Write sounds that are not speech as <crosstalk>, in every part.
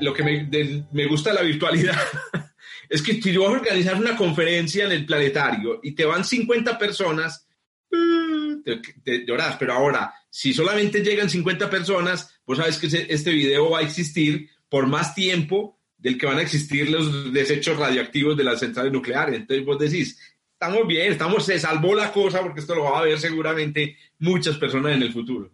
Lo que me, gusta de la virtualidad <laughs> es que si vas a organizar una conferencia en el planetario y te van 50 personas, mm, te, lloras, pero ahora, si solamente llegan 50 personas, pues sabes que este video va a existir por más tiempo del que van a existir los desechos radioactivos de las centrales nucleares. Entonces vos decís, estamos bien, estamos, se salvó la cosa porque esto lo va a ver seguramente muchas personas en el futuro.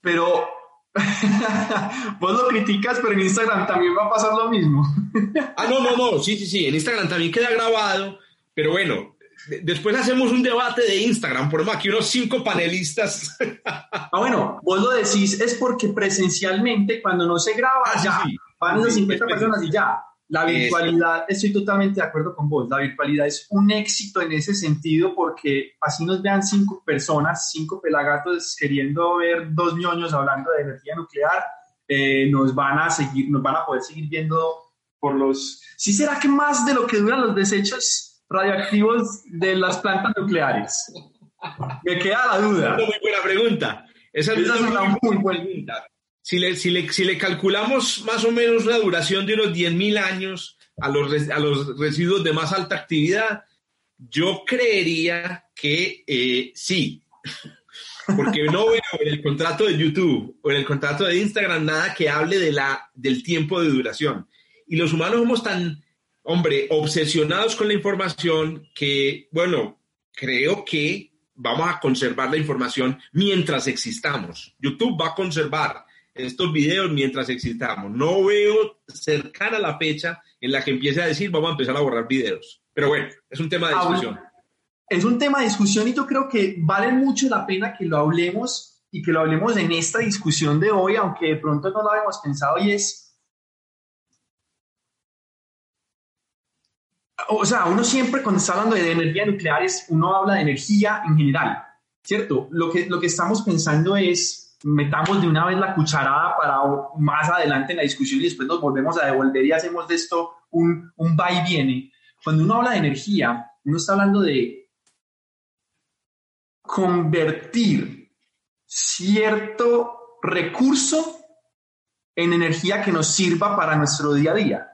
Pero <laughs> Vos lo criticas, pero en Instagram también va a pasar lo mismo. <laughs> ah, no, no, no, sí, sí, sí, en Instagram también queda grabado, pero bueno, después hacemos un debate de Instagram, ponemos aquí unos cinco panelistas. ah, bueno, vos lo decís es porque presencialmente cuando no se graba ah, ya van unas 50 personas y ya. La virtualidad, estoy totalmente de acuerdo con vos, la virtualidad es un éxito en ese sentido porque así nos vean cinco personas, cinco pelagatos queriendo ver dos ñoños hablando de energía nuclear, eh, nos van a seguir, nos van a poder seguir viendo por los... ¿Sí será que más de lo que duran los desechos radioactivos de las plantas nucleares? Me queda la duda. Muy buena pregunta. Esa, es una muy buena pregunta. Si le, si, le, si le, calculamos más o menos la duración de unos 10.000 años a los, a los residuos de más alta actividad, yo creería que eh, sí. <laughs> Porque no veo en el contrato de YouTube o en el contrato de Instagram nada que hable de la, del tiempo de duración. Y los humanos somos tan, hombre, obsesionados con la información que, bueno, creo que vamos a conservar la información mientras existamos. YouTube va a conservar estos videos mientras existamos. No veo cercana la fecha en la que empiece a decir vamos a empezar a borrar videos. Pero bueno, es un tema de discusión. Es un tema de discusión y yo creo que vale mucho la pena que lo hablemos y que lo hablemos en esta discusión de hoy, aunque de pronto no lo habíamos pensado y es... O sea, uno siempre cuando está hablando de energía nuclear, uno habla de energía en general, ¿cierto? Lo que, lo que estamos pensando es metamos de una vez la cucharada para más adelante en la discusión y después nos volvemos a devolver y hacemos de esto un, un va y viene. Cuando uno habla de energía, uno está hablando de convertir cierto recurso en energía que nos sirva para nuestro día a día.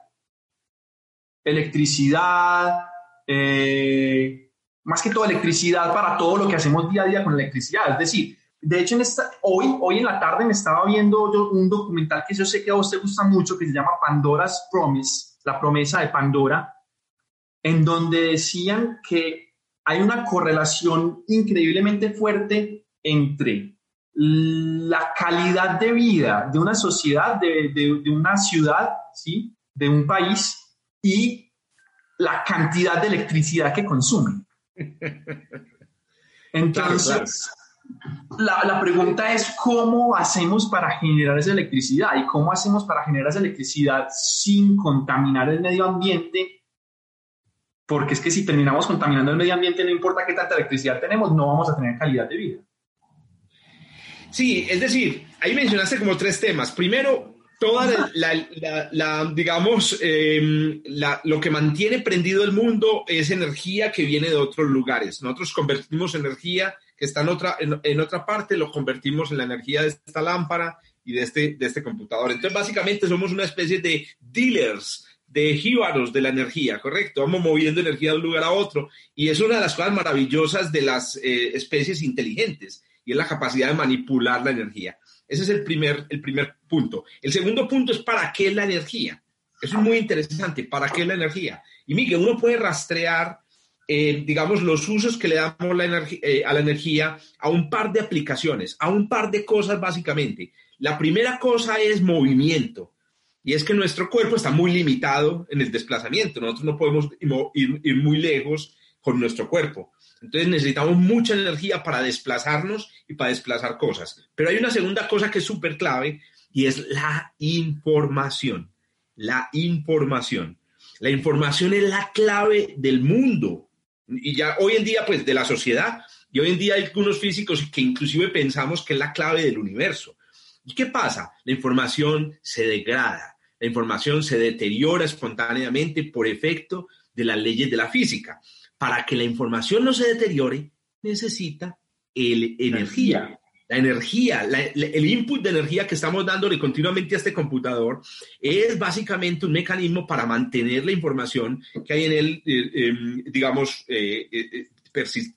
Electricidad, eh, más que todo electricidad para todo lo que hacemos día a día con electricidad. Es decir, de hecho, en esta, hoy, hoy en la tarde me estaba viendo yo un documental que yo sé que a usted gusta mucho, que se llama Pandora's Promise, la promesa de Pandora, en donde decían que hay una correlación increíblemente fuerte entre la calidad de vida de una sociedad, de, de, una ciudad, ¿sí? de un país, y la cantidad de electricidad que consume. <laughs> Entonces, la, pregunta es cómo hacemos para generar esa electricidad y cómo hacemos para generar esa electricidad sin contaminar el medio ambiente, porque es que si terminamos contaminando el medio ambiente, no importa qué tanta electricidad tenemos, no vamos a tener calidad de vida. Sí, es decir, ahí mencionaste como tres temas. Primero, toda la, digamos, em, lo que mantiene prendido el mundo es energía que viene de otros lugares. Nosotros convertimos energía que está en otra, en, otra parte, lo convertimos en la energía de esta lámpara y de este, de este computador. Entonces, básicamente somos una especie de dealers, de jíbaros de la energía, ¿correcto? Vamos moviendo energía de un lugar a otro. Y es una de las cosas maravillosas de las eh, especies inteligentes, y es la capacidad de manipular la energía. Ese es el primer, el primer punto. El segundo punto es para qué la energía. Eso es muy interesante, ¿para qué la energía? Y Miguel, uno puede rastrear eh, digamos, los usos que le damos la eh, a la energía a un par de aplicaciones, a un par de cosas básicamente. La primera cosa es movimiento. Y es que nuestro cuerpo está muy limitado en el desplazamiento. Nosotros no podemos ir, muy lejos con nuestro cuerpo. Entonces necesitamos mucha energía para desplazarnos y para desplazar cosas. Pero hay una segunda cosa que es súper clave y es la información. La información. La información es la clave del mundo. Y ya hoy en día, pues, de la sociedad. Y hoy en día hay algunos físicos que inclusive pensamos que es la clave del universo. ¿Y qué pasa? La información se degrada. La información se deteriora espontáneamente por efecto de las leyes de la física. Para que la información no se deteriore, necesita el, energía. La energía, el input de energía que estamos dándole continuamente a este computador es básicamente un mecanismo para mantener la información que hay en él, eh, em, digamos, eh, eh,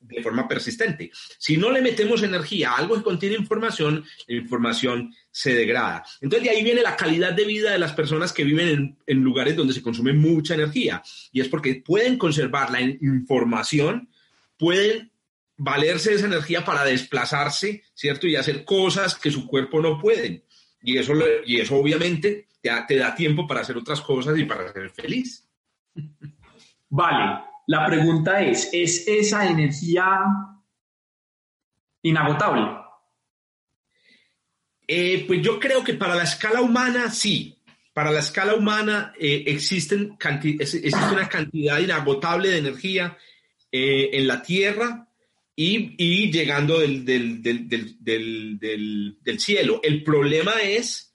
de forma persistente. Si no le metemos energía a algo que contiene información, la información se degrada. Entonces de ahí viene la calidad de vida de las personas que viven en, en lugares donde se consume mucha energía. Y es porque pueden conservar la información, pueden valerse de esa energía para desplazarse, ¿cierto? Y hacer cosas que su cuerpo no pueden. Y eso, y eso obviamente te, te da tiempo para hacer otras cosas y para ser feliz. Vale, la pregunta es, ¿es esa energía inagotable? Eh, pues yo creo que para la escala humana sí. Para la escala humana eh, existen existe una cantidad inagotable de energía eh, en la Tierra y, llegando del, del, cielo. El problema es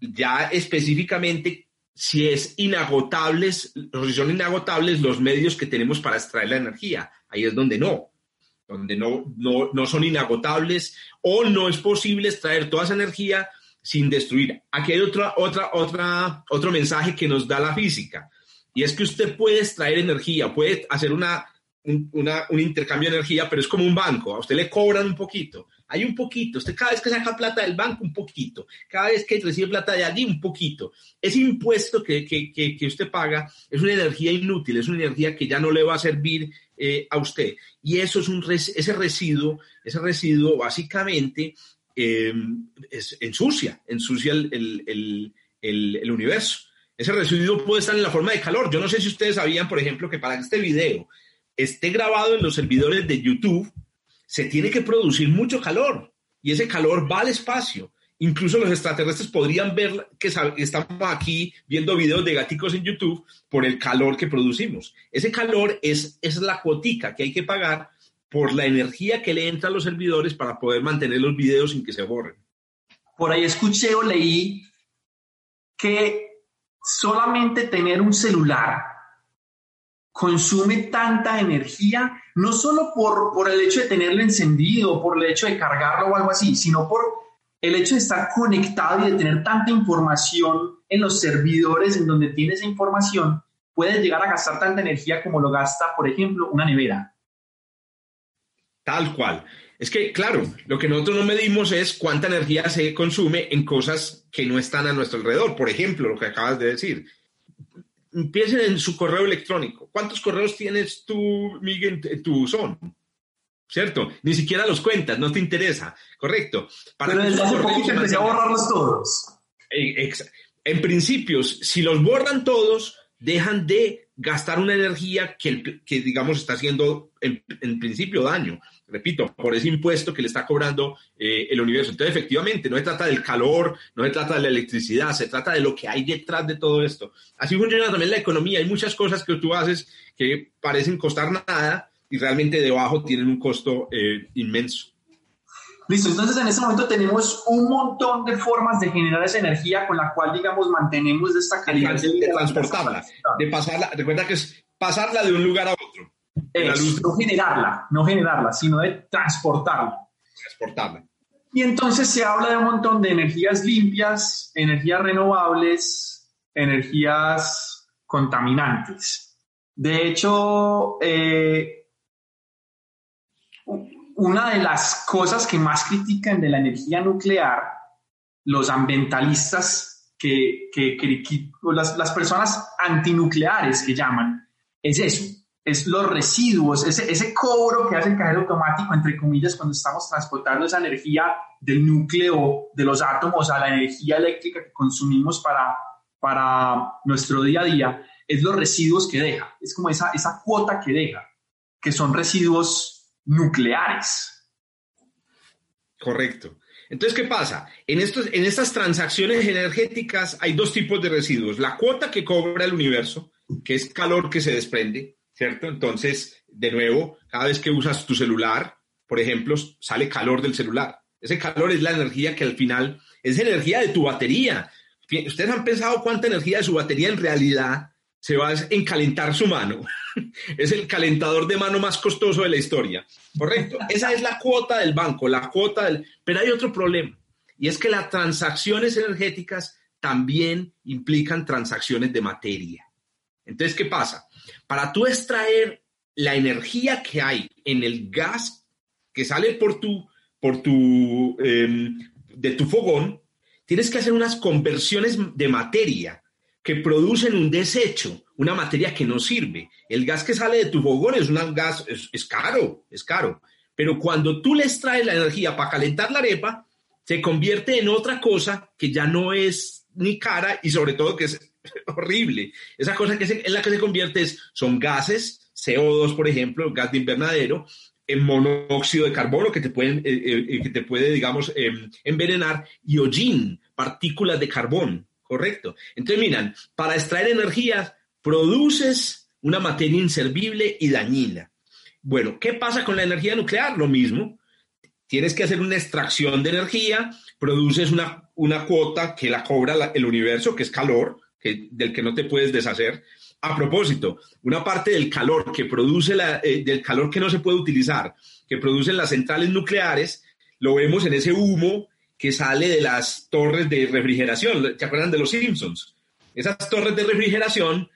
ya específicamente si es inagotables, si son inagotables los medios que tenemos para extraer la energía. Ahí es donde no, donde no, no, no son inagotables o no es posible extraer toda esa energía sin destruir. Aquí hay otra, otra, otra, otro mensaje que nos da la física y es que usted puede extraer energía, puede hacer una un, intercambio de energía, pero es como un banco, a usted le cobran un poquito, hay un poquito, usted cada vez que saca plata del banco, un poquito, cada vez que recibe plata de allí, un poquito. Ese impuesto que, que, que, usted paga es una energía inútil, es una energía que ya no le va a servir eh, a usted. Y eso es un ese residuo, ese residuo básicamente em, es, ensucia, ensucia el, el, el, el universo. Ese residuo puede estar en la forma de calor. Yo no sé si ustedes sabían, por ejemplo, que para este video esté grabado en los servidores de YouTube, se tiene que producir mucho calor y ese calor va al espacio. Incluso los extraterrestres podrían ver que estamos aquí viendo videos de gaticos en YouTube por el calor que producimos. Ese calor es, es la cuotica que hay que pagar por la energía que le entra a los servidores para poder mantener los videos sin que se borren. Por ahí escuché o leí que solamente tener un celular consume tanta energía, no solo por, por el hecho de tenerlo encendido, por el hecho de cargarlo o algo así, sino por el hecho de estar conectado y de tener tanta información en los servidores en donde tiene esa información, puede llegar a gastar tanta energía como lo gasta, por ejemplo, una nevera. Tal cual. Es que, claro, lo que nosotros no medimos es cuánta energía se consume en cosas que no están a nuestro alrededor. Por ejemplo, lo que acabas de decir empiecen en su correo electrónico. ¿Cuántos correos tienes tú, Miguel, en tu son? ¿Cierto? Ni siquiera los cuentas, no te interesa. Correcto. Para Pero desde hace poquito empecé a borrarlos todos. Eh, en principio, si los borran todos, dejan de gastar una energía que, que digamos, está haciendo en, en principio daño repito, por ese impuesto que le está cobrando eh, el universo. Entonces, efectivamente, no se trata del calor, no se trata de la electricidad, se trata de lo que hay detrás de todo esto. Así funciona también la economía. Hay muchas cosas que tú haces que parecen costar nada y realmente debajo tienen un costo eh, inmenso. Listo, entonces en este momento tenemos un montón de formas de generar esa energía con la cual, digamos, mantenemos esta calidad de, de transportarla, de pasarla. Recuerda que es pasarla de un lugar a otro no generarla, no generarla, sino de transportarla. Transportarla. Y entonces se habla de un montón de energías limpias, energías renovables, energías contaminantes. De hecho, eh, una de las cosas que más critican de la energía nuclear los ambientalistas, que, que, las, las personas antinucleares que llaman, es eso, es los residuos, ese, ese cobro que hace el cajero automático, entre comillas, cuando estamos transportando esa energía del núcleo de los átomos a la energía eléctrica que consumimos para, para nuestro día a día, es los residuos que deja, es como esa, esa cuota que deja. que son residuos nucleares. Correcto. Entonces, ¿qué pasa? En, estos, en estas transacciones energéticas hay dos tipos de residuos. La cuota que cobra el universo, que es calor que se desprende, ¿cierto? Entonces, de nuevo, cada vez que usas tu celular, por ejemplo, sale calor del celular. Ese calor es la energía que al final es energía de tu batería. ¿Ustedes han pensado cuánta energía de su batería en realidad se va en calentar su mano? <laughs> es el calentador de mano más costoso de la historia. Correcto. Esa es la cuota del banco, la cuota del... Pero hay otro problema, y es que las transacciones energéticas también implican transacciones de materia. Entonces, ¿qué pasa? Para tú extraer la energía que hay en el gas que sale por tu, por tu, em, de tu fogón, tienes que hacer unas conversiones de materia que producen un desecho, una materia que no sirve. El gas que sale de tu fogón es un gas, es, caro, es caro. Pero cuando tú le extraes la energía para calentar la arepa, se convierte en otra cosa que ya no es ni cara y sobre todo que es <laughs> horrible. Esa cosa que en la que se convierte es, son gases, CO2 por ejemplo, gas de invernadero, en monóxido de carbono que te, pueden, eh, eh, eh, que te puede, digamos, em, envenenar, y hollín, partículas de carbón, ¿correcto? Entonces, miran, para extraer energía, produces una materia inservible y dañina. Bueno, ¿qué pasa con la energía nuclear? Lo mismo. Tienes que hacer una extracción de energía, produces una, una cuota que la cobra el universo, que es calor, del que no te puedes deshacer, a propósito, una parte del calor que produce la, eh, del calor que no se puede utilizar, que producen las centrales nucleares, lo vemos en ese humo que sale de las torres de refrigeración. ¿Se acuerdan de los Simpsons? Esas torres de refrigeración,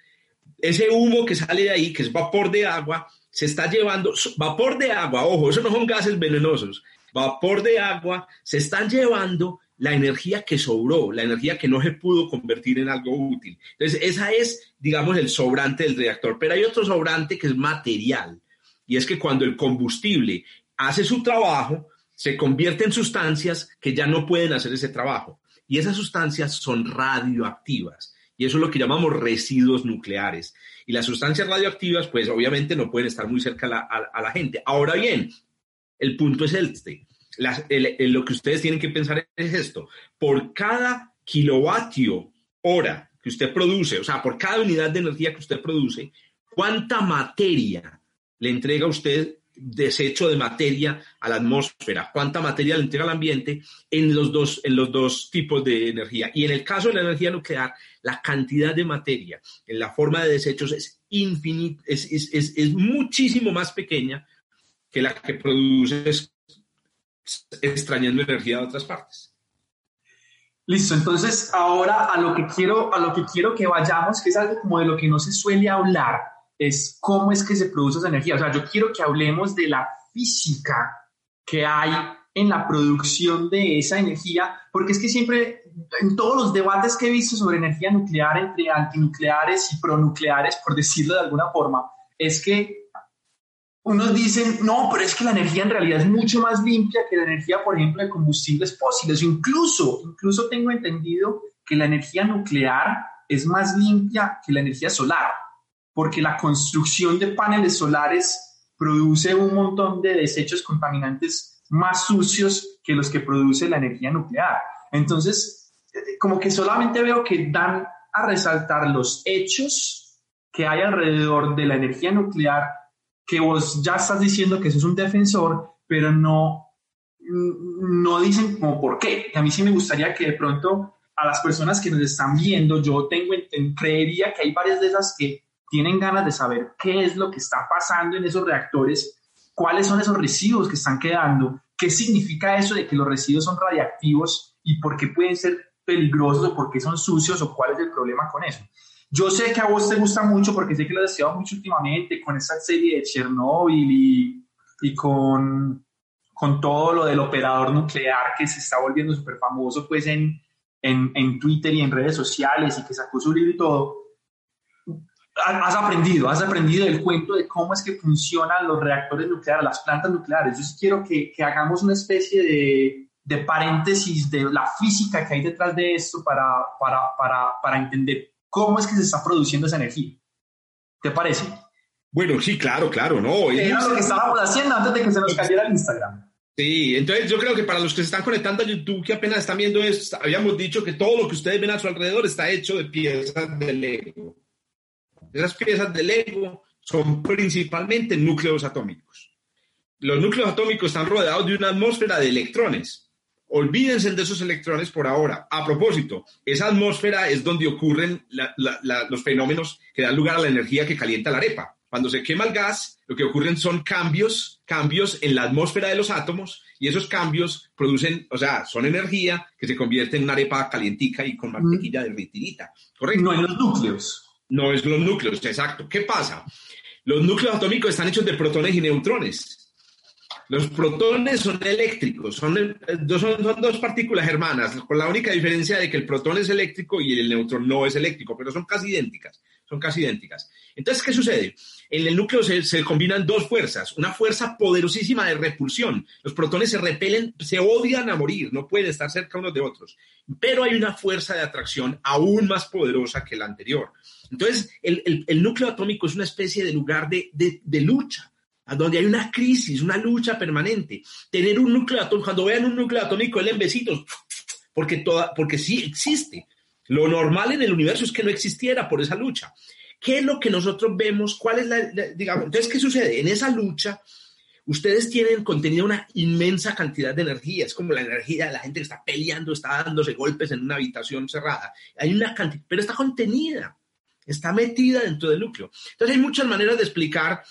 ese humo que sale de ahí, que es vapor de agua, se está llevando, vapor de agua, ojo, eso no son gases venenosos, vapor de agua, se están llevando la energía que sobró, la energía que no se pudo convertir en algo útil. Entonces, esa es, digamos, el sobrante del reactor. Pero hay otro sobrante que es material. Y es que cuando el combustible hace su trabajo, se convierte en sustancias que ya no pueden hacer ese trabajo. Y esas sustancias son radioactivas. Y eso es lo que llamamos residuos nucleares. Y las sustancias radioactivas, pues obviamente no pueden estar muy cerca a la, gente. Ahora bien, el punto es este lo que ustedes tienen que pensar es esto. Por cada kilovatio hora que usted produce, o sea, por cada unidad de energía que usted produce, ¿cuánta materia le entrega usted desecho de materia a la atmósfera? ¿Cuánta materia le entrega al ambiente en los dos, en los dos tipos de energía? Y en el caso de la energía nuclear, la cantidad de materia en la forma de desechos es infinita, es, es, es muchísimo más pequeña que la que produces extrañando energía de otras partes. Listo, entonces ahora a lo que quiero, a lo que quiero que vayamos, que es algo como de lo que no se suele hablar, es cómo es que se produce esa energía. O sea, yo quiero que hablemos de la física que hay en la producción de esa energía, porque es que siempre, en todos los debates que he visto sobre energía nuclear entre antinucleares y pronucleares, por decirlo de alguna forma, es que unos dicen, no, pero es que la energía en realidad es mucho más limpia que la energía, por ejemplo, de combustibles fósiles. Incluso, incluso tengo entendido que la energía nuclear es más limpia que la energía solar, porque la construcción de paneles solares produce un montón de desechos contaminantes más sucios que los que produce la energía nuclear. Entonces, eh, como que solamente veo que dan a resaltar los hechos que hay alrededor de la energía nuclear que vos ya estás diciendo que sos un defensor, pero no, no dicen como por qué. a mí sí me gustaría que de pronto a las personas que nos están viendo, yo tengo, creería que hay varias de esas que tienen ganas de saber qué es lo que está pasando en esos reactores, cuáles son esos residuos que están quedando, qué significa eso de que los residuos son radiactivos y por qué pueden ser peligrosos o por qué son sucios o cuál es el problema con eso. Yo sé que a vos te gusta mucho porque sé que lo has estudiado mucho últimamente con esa serie de Chernobyl y, y con, con todo lo del operador nuclear que se está volviendo súper famoso pues en, en, en, Twitter y en redes sociales y que sacó su libro y todo. Has aprendido, has aprendido el cuento de cómo es que funcionan los reactores nucleares, las plantas nucleares. Yo sí quiero que, que hagamos una especie de, de paréntesis de la física que hay detrás de esto para, para, para, para entender cómo es que se está produciendo esa energía. ¿Te parece? Bueno, sí, claro, claro, no. Era lo que estábamos haciendo antes de que se nos cayera el Instagram. Sí, entonces yo creo que para los que se están conectando a YouTube, que apenas están viendo esto, habíamos dicho que todo lo que ustedes ven a su alrededor está hecho de piezas de Lego. Esas piezas de Lego son principalmente núcleos atómicos. Los núcleos atómicos están rodeados de una atmósfera de electrones. Olvídense de esos electrones por ahora. A propósito, esa atmósfera es donde ocurren los fenómenos que dan lugar a la energía que calienta la arepa. Cuando se quema el gas, lo que ocurren son cambios, cambios en la atmósfera de los átomos y esos cambios producen, o sea, son energía que se convierte en una arepa calientica y con mantequilla derretidita. ¿Correcto? No en los núcleos. No es los núcleos, exacto. ¿Qué pasa? Los núcleos atómicos están hechos de protones y neutrones. Los protones son eléctricos, son, son, dos partículas hermanas, con la única diferencia de que el protón es eléctrico y el neutrón no es eléctrico, pero son casi idénticas, son casi idénticas. Entonces, ¿qué sucede? En el núcleo se, combinan dos fuerzas, una fuerza poderosísima de repulsión. Los protones se repelen, se odian a morir, no pueden estar cerca unos de otros, pero hay una fuerza de atracción aún más poderosa que la anterior. Entonces, el, núcleo atómico es una especie de lugar de lucha donde hay una crisis, una lucha permanente. Tener un núcleo atómico, cuando vean un núcleo atómico, en besitos, porque, toda, porque sí existe. Lo normal en el universo es que no existiera por esa lucha. ¿Qué es lo que nosotros vemos? ¿Cuál es la, digamos, entonces, ¿qué sucede? En esa lucha, ustedes tienen contenido una inmensa cantidad de energía. Es como la energía de la gente que está peleando, está dándose golpes en una habitación cerrada. Hay una cantidad, pero está contenida, está metida dentro del núcleo. Entonces, hay muchas maneras de explicar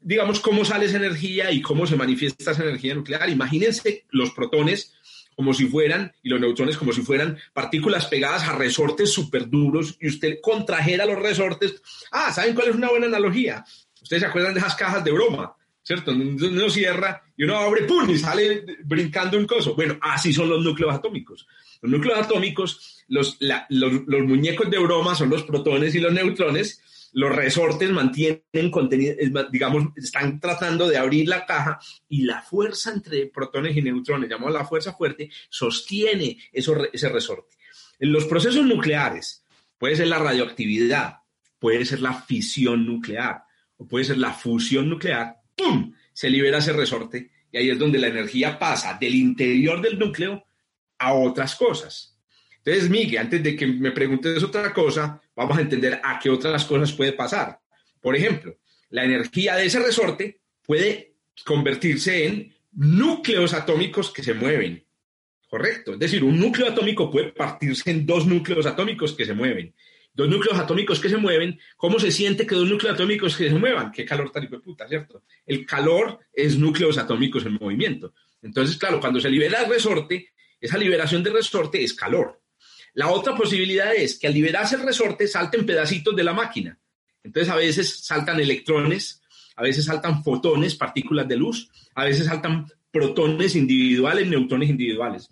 digamos, cómo sale esa energía y cómo se manifiesta esa energía nuclear. Imagínense los protones como si fueran, y los neutrones como si fueran partículas pegadas a resortes súper duros y usted contrajera los resortes. Ah, ¿saben cuál es una buena analogía? Ustedes se acuerdan de esas cajas de broma, ¿cierto? Uno cierra y uno abre, ¡pum! y sale brincando un coso. Bueno, así son los núcleos atómicos. Los núcleos atómicos, los, los, los muñecos de broma son los protones y los neutrones, los resortes mantienen contenido, digamos, están tratando de abrir la caja y la fuerza entre protones y neutrones, llamamos la fuerza fuerte, sostiene ese resorte. En los procesos nucleares, puede ser la radioactividad, puede ser la fisión nuclear o puede ser la fusión nuclear, ¡pum! Se libera ese resorte y ahí es donde la energía pasa del interior del núcleo a otras cosas. Entonces, Miguel, antes de que me preguntes otra cosa, vamos a entender a qué otras cosas puede pasar. Por ejemplo, la energía de ese resorte puede convertirse en núcleos atómicos que se mueven. Correcto. Es decir, un núcleo atómico puede partirse en dos núcleos atómicos que se mueven. Dos núcleos atómicos que se mueven, ¿cómo se siente que dos núcleos atómicos se muevan? Qué calor tan puta, ¿cierto? El calor es núcleos atómicos en movimiento. Entonces, claro, cuando se libera el resorte, esa liberación del resorte es calor. La otra posibilidad es que al liberarse el resorte salten pedacitos de la máquina. Entonces a veces saltan electrones, a veces saltan fotones, partículas de luz, a veces saltan protones individuales, neutrones individuales.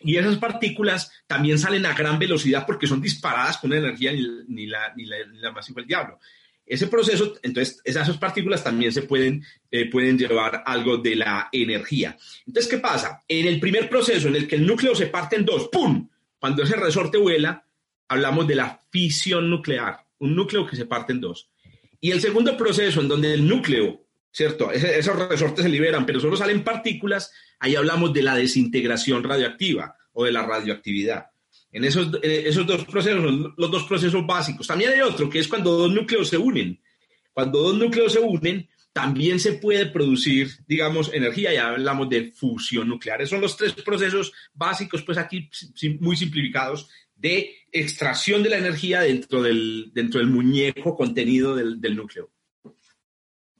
Y esas partículas también salen a gran velocidad porque son disparadas con una energía ni, la, ni, la, más el diablo. Ese proceso, entonces, esas partículas también se pueden, eh, pueden llevar algo de la energía. Entonces, ¿qué pasa? En el primer proceso en el que el núcleo se parte en dos, ¡pum! Cuando ese resorte vuela, hablamos de la fisión nuclear, un núcleo que se parte en dos. Y el segundo proceso, en donde el núcleo, ¿cierto? esos resortes se liberan, pero solo salen partículas, ahí hablamos de la desintegración radioactiva o de la radioactividad. En esos, esos dos procesos, los dos procesos básicos. También hay otro, que es cuando dos núcleos se unen. Cuando dos núcleos se unen, también se puede producir, digamos, energía, ya hablamos de fusión nuclear. Esos son los tres procesos básicos, pues aquí muy simplificados, de extracción de la energía dentro del, dentro del muñeco contenido del, del núcleo.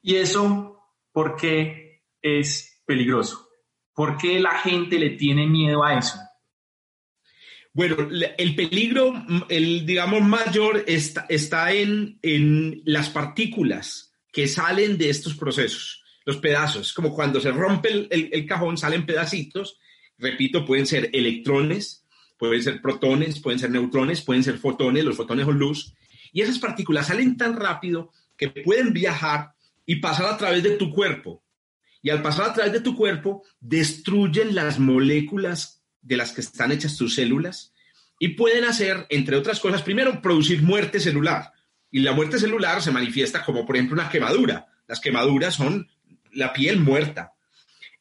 ¿Y eso por qué es peligroso? ¿Por qué la gente le tiene miedo a eso? Bueno, el peligro, el, digamos, mayor está, está en, en las partículas que salen de estos procesos, los pedazos, como cuando se rompe el, cajón, salen pedacitos, repito, pueden ser electrones, pueden ser protones, pueden ser neutrones, pueden ser fotones, los fotones o luz, y esas partículas salen tan rápido que pueden viajar y pasar a través de tu cuerpo. Y al pasar a través de tu cuerpo, destruyen las moléculas de las que están hechas tus células y pueden hacer, entre otras cosas, primero, producir muerte celular Y la muerte celular se manifiesta como, por ejemplo, una quemadura. Las quemaduras son la piel muerta.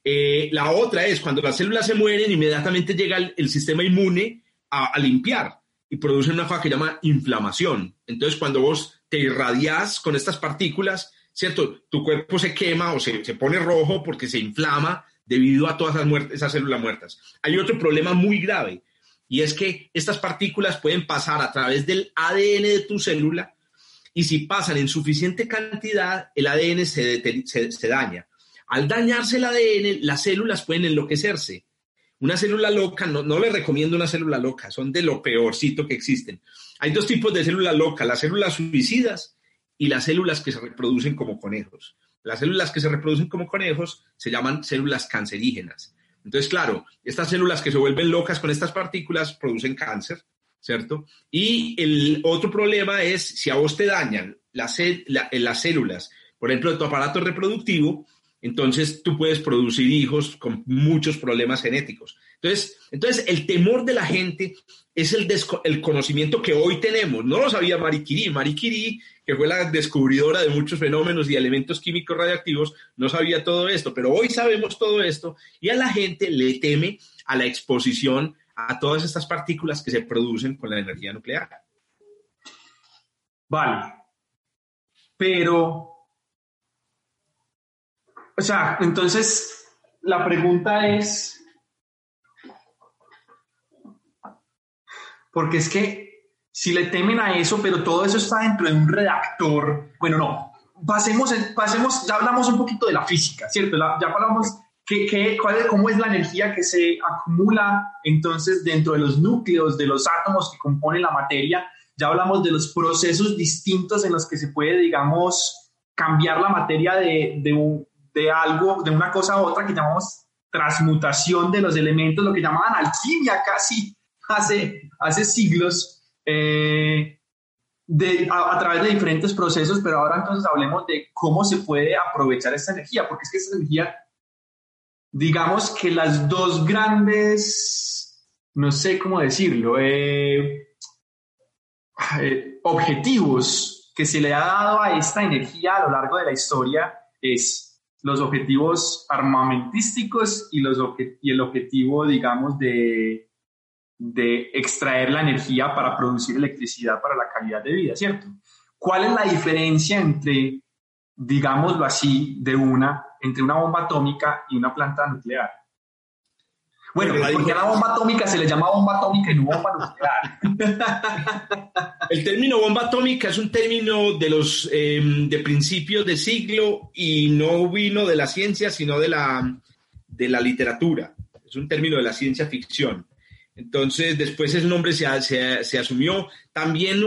Eh, la otra es cuando las células se mueren, inmediatamente llega el, sistema inmune a, limpiar y produce una cosa que llama inflamación. Entonces, cuando vos te irradias con estas partículas, ¿cierto? Tu cuerpo se quema o se, se pone rojo porque se inflama debido a todas esas, esas células muertas. Hay otro problema muy grave y es que estas partículas pueden pasar a través del ADN de tu célula y si pasan en suficiente cantidad, el ADN se, daña. Al dañarse el ADN, las células pueden enloquecerse. Una célula loca, no, no le recomiendo una célula loca, son de lo peorcito que existen. Hay dos tipos de células locas, las células suicidas y las células que se reproducen como conejos. Las células que se reproducen como conejos se llaman células cancerígenas. Entonces, claro, estas células que se vuelven locas con estas partículas producen cáncer, ¿cierto? Y el otro problema es si a vos te dañan las, las células, por ejemplo, de tu aparato reproductivo, entonces tú puedes producir hijos con muchos problemas genéticos. Entonces, entonces el temor de la gente es el, el conocimiento que hoy tenemos. No lo sabía Marie Curie. Marie Curie que fue la descubridora de muchos fenómenos y elementos químicos radiactivos, no sabía todo esto, pero hoy sabemos todo esto y a la gente le teme a la exposición a todas estas partículas que se producen con la energía nuclear. Vale, pero, o sea, entonces la pregunta es, porque es que si le temen a eso, pero todo eso está dentro de un redactor, bueno, no, pasemos, pasemos ya hablamos un poquito de la física, ¿cierto? ya hablamos qué, qué, cuál cómo es la energía que se acumula entonces dentro de los núcleos de los átomos que componen la materia, ya hablamos de los procesos distintos en los que se puede, digamos, cambiar la materia de, de, de algo, de una cosa a otra que llamamos transmutación de los elementos, lo que llamaban alquimia casi hace, hace siglos. Eh, de, a, través de diferentes procesos, pero ahora entonces hablemos de cómo se puede aprovechar esta energía, porque es que esta energía, digamos que las dos grandes, no sé cómo decirlo, eh, eh, objetivos que se le ha dado a esta energía a lo largo de la historia es los objetivos armamentísticos y, los, y el objetivo, digamos, de, de extraer la energía para producir electricidad para la calidad de vida, ¿cierto? ¿Cuál es la diferencia entre, digámoslo así, de una, entre una bomba atómica y una planta nuclear? Bueno, porque a la bomba atómica se le llama bomba atómica y no bomba nuclear. <laughs> El término bomba atómica es un término de los em, de principios de siglo y no vino de la ciencia, sino de la, de la literatura. Es un término de la ciencia ficción. Entonces, después ese nombre se, se, asumió. También,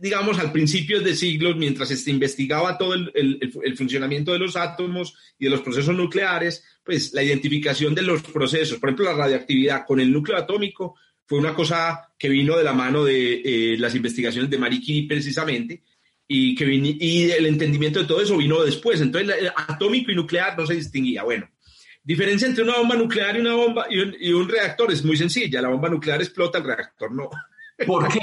digamos, al principio de siglos, mientras se investigaba todo el, funcionamiento de los átomos y de los procesos nucleares, pues la identificación de los procesos, por ejemplo, la radioactividad con el núcleo atómico, fue una cosa que vino de la mano de eh, las investigaciones de Marie Curie precisamente, y, que y el entendimiento de todo eso vino después. Entonces, el atómico y nuclear no se distinguía. Bueno, Diferencia entre una bomba nuclear y una bomba y un, reactor es muy sencilla. La bomba nuclear explota, el reactor no. ¿Por qué?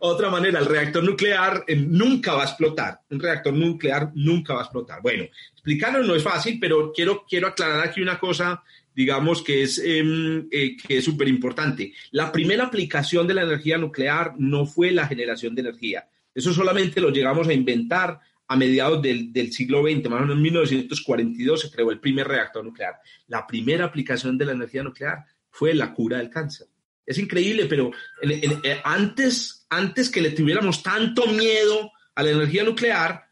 Otra, manera, el reactor nuclear eh, nunca va a explotar. Un reactor nuclear nunca va a explotar. Bueno, explicarlo no es fácil, pero quiero, quiero aclarar aquí una cosa, digamos, que es em, eh, súper importante. La primera aplicación de la energía nuclear no fue la generación de energía. Eso solamente lo llegamos a inventar a mediados del, siglo XX, más o menos en 1942, se creó el primer reactor nuclear. La primera aplicación de la energía nuclear fue la cura del cáncer. Es increíble, pero eh, antes, antes que le tuviéramos tanto miedo a la energía nuclear,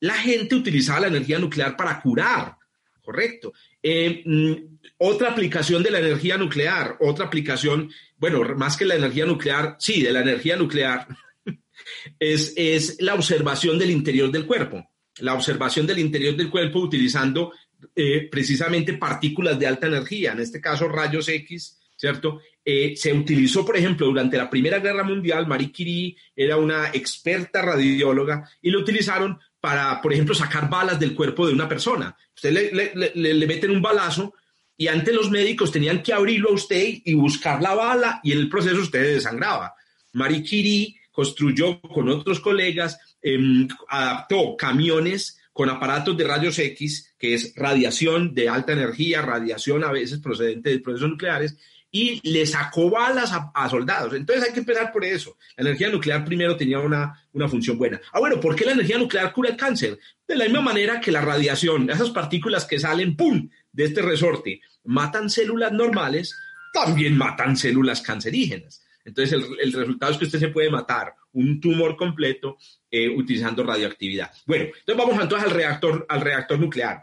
la gente utilizaba la energía nuclear para curar, ¿correcto? Eh, mm, otra aplicación de la energía nuclear, otra aplicación, bueno, más que la energía nuclear, sí, de la energía nuclear, <laughs> es, la observación del interior del cuerpo, la observación del interior del cuerpo utilizando eh, precisamente partículas de alta energía, en este caso rayos X, ¿cierto? Eh, se utilizó, por ejemplo, durante la Primera Guerra Mundial, Marie Curie era una experta radióloga y lo utilizaron para, por ejemplo, sacar balas del cuerpo de una persona. Usted le, le meten un balazo y antes los médicos tenían que abrirlo a usted y buscar la bala y en el proceso usted desangraba. Marie Curie construyó con otros colegas, em, adaptó camiones con aparatos de rayos X, que es radiación de alta energía, radiación a veces procedente de procesos nucleares, y le sacó balas a, soldados. Entonces hay que empezar por eso. La energía nuclear primero tenía una, una función buena. Ah, bueno, ¿por qué la energía nuclear cura el cáncer? De la misma manera que la radiación, esas partículas que salen, ¡pum!, de este resorte, matan células normales, también matan células cancerígenas. Entonces el, el resultado es que usted se puede matar un tumor completo eh, utilizando radioactividad. Bueno, entonces vamos entonces al reactor, al reactor nuclear.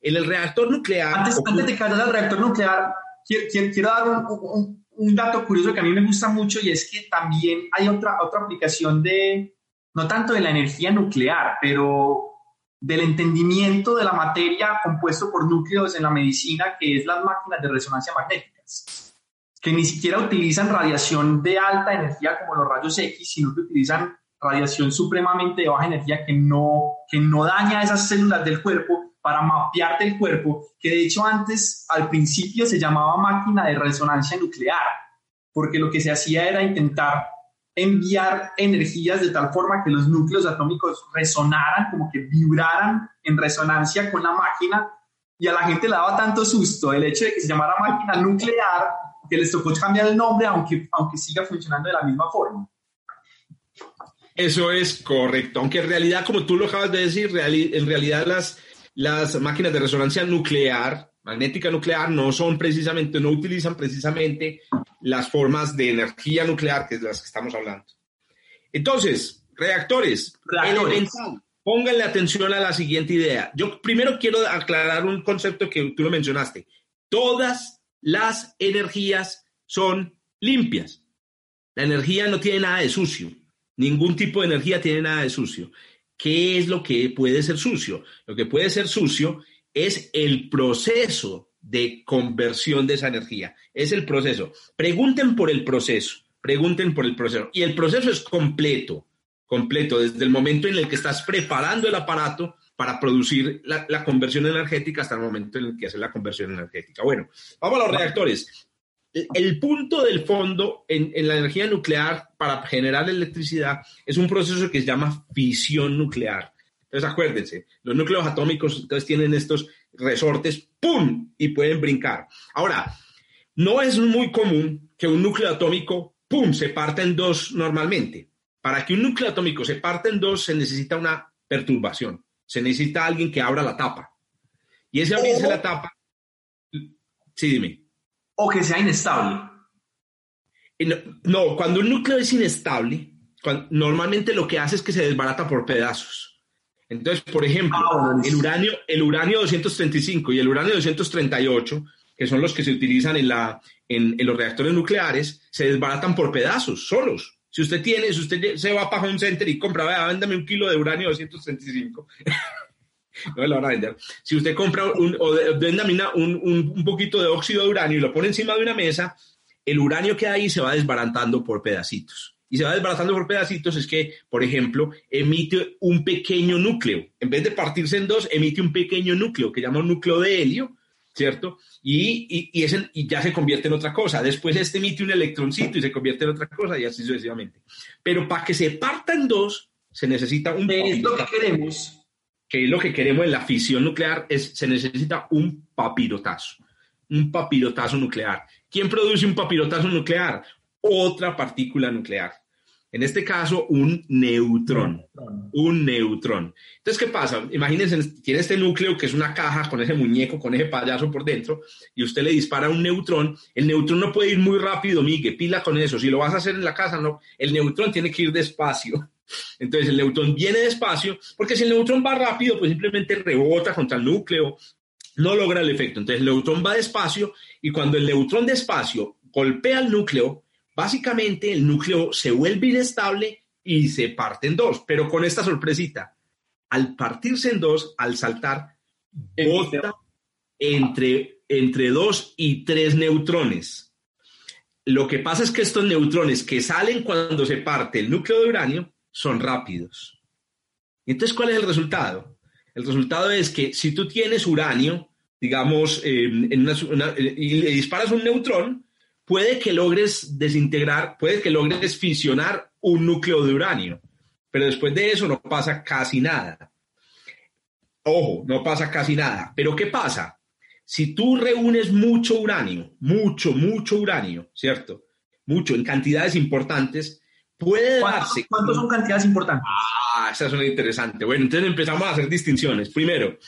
En el reactor nuclear... Antes, antes de caer al reactor nuclear, quiero, dar un, un, dato curioso que a mí me gusta mucho y es que también hay otra, otra aplicación de, no tanto de la energía nuclear, pero del entendimiento de la materia compuesto por núcleos en la medicina, que es las máquinas de resonancia magnéticas, que ni siquiera utilizan radiación de alta energía como los rayos X, sino que utilizan radiación supremamente de baja energía que no, que no daña esas células del cuerpo para mapearte el cuerpo, que de hecho antes, al principio, se llamaba máquina de resonancia nuclear, porque lo que se hacía era intentar enviar energías de tal forma que los núcleos atómicos resonaran, como que vibraran en resonancia con la máquina, y a la gente le daba tanto susto el hecho de que se llamara máquina nuclear que les tocó cambiar el nombre, aunque, aunque siga funcionando de la misma forma. Eso es correcto, aunque en realidad, como tú lo acabas de decir, en realidad las, las máquinas de resonancia nuclear, magnética nuclear, no son precisamente, no utilizan precisamente las formas de energía nuclear que es de las que estamos hablando. Entonces, reactores, reactores. Pónganle atención a la siguiente idea. Yo primero quiero aclarar un concepto que tú lo mencionaste. Todas las energías son limpias. La energía no tiene nada de sucio. Ningún tipo de energía tiene nada de sucio. ¿Qué es lo que puede ser sucio? Lo que puede ser sucio es el proceso de conversión de esa energía. Es el proceso. Pregunten por el proceso. Pregunten por el proceso. Y el proceso es completo, completo, desde el momento en el que estás preparando el aparato para producir la, la, conversión energética hasta el momento en el que hace la conversión energética. Bueno, vamos a los reactores el punto del fondo en, la energía nuclear para generar electricidad es un proceso que se llama fisión nuclear. Entonces acuérdense, los núcleos atómicos entonces tienen estos resortes, ¡pum! y pueden brincar. Ahora, no es muy común que un núcleo atómico, ¡pum!, se parta en dos normalmente. Para que un núcleo atómico se parta en dos se necesita una perturbación, se necesita alguien que abra la tapa. Y ese abrirse la tapa, sí, dime o que sea inestable. No, cuando un núcleo es inestable, normalmente lo que hace es que se desbarata por pedazos. Entonces, por ejemplo, ah, el, uranio, el uranio 235 y el uranio 238, que son los que se utilizan en, la, en, los reactores nucleares, se desbaratan por pedazos, solos. Si usted tiene, si usted se va para un center y compra, vea, véndame un kilo de uranio 235. <laughs> <laughs> no lo van a vender. Si usted compra un, o un, un, poquito de óxido de uranio y lo pone encima de una mesa, el uranio que hay se va desbaratando por pedacitos. Y se va desbaratando por pedacitos es que, por ejemplo, emite un pequeño núcleo. En vez de partirse en dos, emite un pequeño núcleo que llama un núcleo de helio, ¿cierto? Y, y, y, ese, y, ya se convierte en otra cosa. Después este emite un electroncito y se convierte en otra cosa y así sucesivamente. Pero para que se parta en dos, se necesita un... Es lo que queremos que lo que queremos en la fisión nuclear es, se necesita un papirotazo, un papirotazo nuclear. ¿Quién produce un papirotazo nuclear? Otra partícula nuclear. En este caso, un neutrón. Un neutrón. Entonces, ¿qué pasa? Imagínense, tiene este núcleo que es una caja con ese muñeco, con ese payaso por dentro, y usted le dispara un neutrón. El neutrón no puede ir muy rápido, Miguel, pila con eso. Si lo vas a hacer en la casa, no. El neutrón tiene que ir despacio. <laughs> Entonces el neutrón viene despacio, porque si el neutrón va rápido, pues simplemente rebota contra el núcleo, no logra el efecto. Entonces el neutrón va despacio y cuando el neutrón despacio golpea el núcleo, básicamente el núcleo se vuelve inestable y se parte en dos, pero con esta sorpresita. Al partirse en dos, al saltar, bota entre, entre dos y tres neutrones. Lo que pasa es que estos neutrones que salen cuando se parte el núcleo de uranio son rápidos. Entonces, ¿cuál es el resultado? El resultado es que si tú tienes uranio, digamos, en una, y le disparas un neutrón, puede que logres desintegrar, puede que logres fisionar un núcleo de uranio, pero después de eso no pasa casi nada. Ojo, no pasa casi nada. Pero ¿qué pasa? Si tú reúnes mucho uranio, mucho, mucho uranio, ¿cierto? Mucho, en cantidades importantes, puede darse... ¿Cuántos son cantidades importantes? Ah, esa suena interesante. Bueno, entonces empezamos a hacer distinciones. Primero,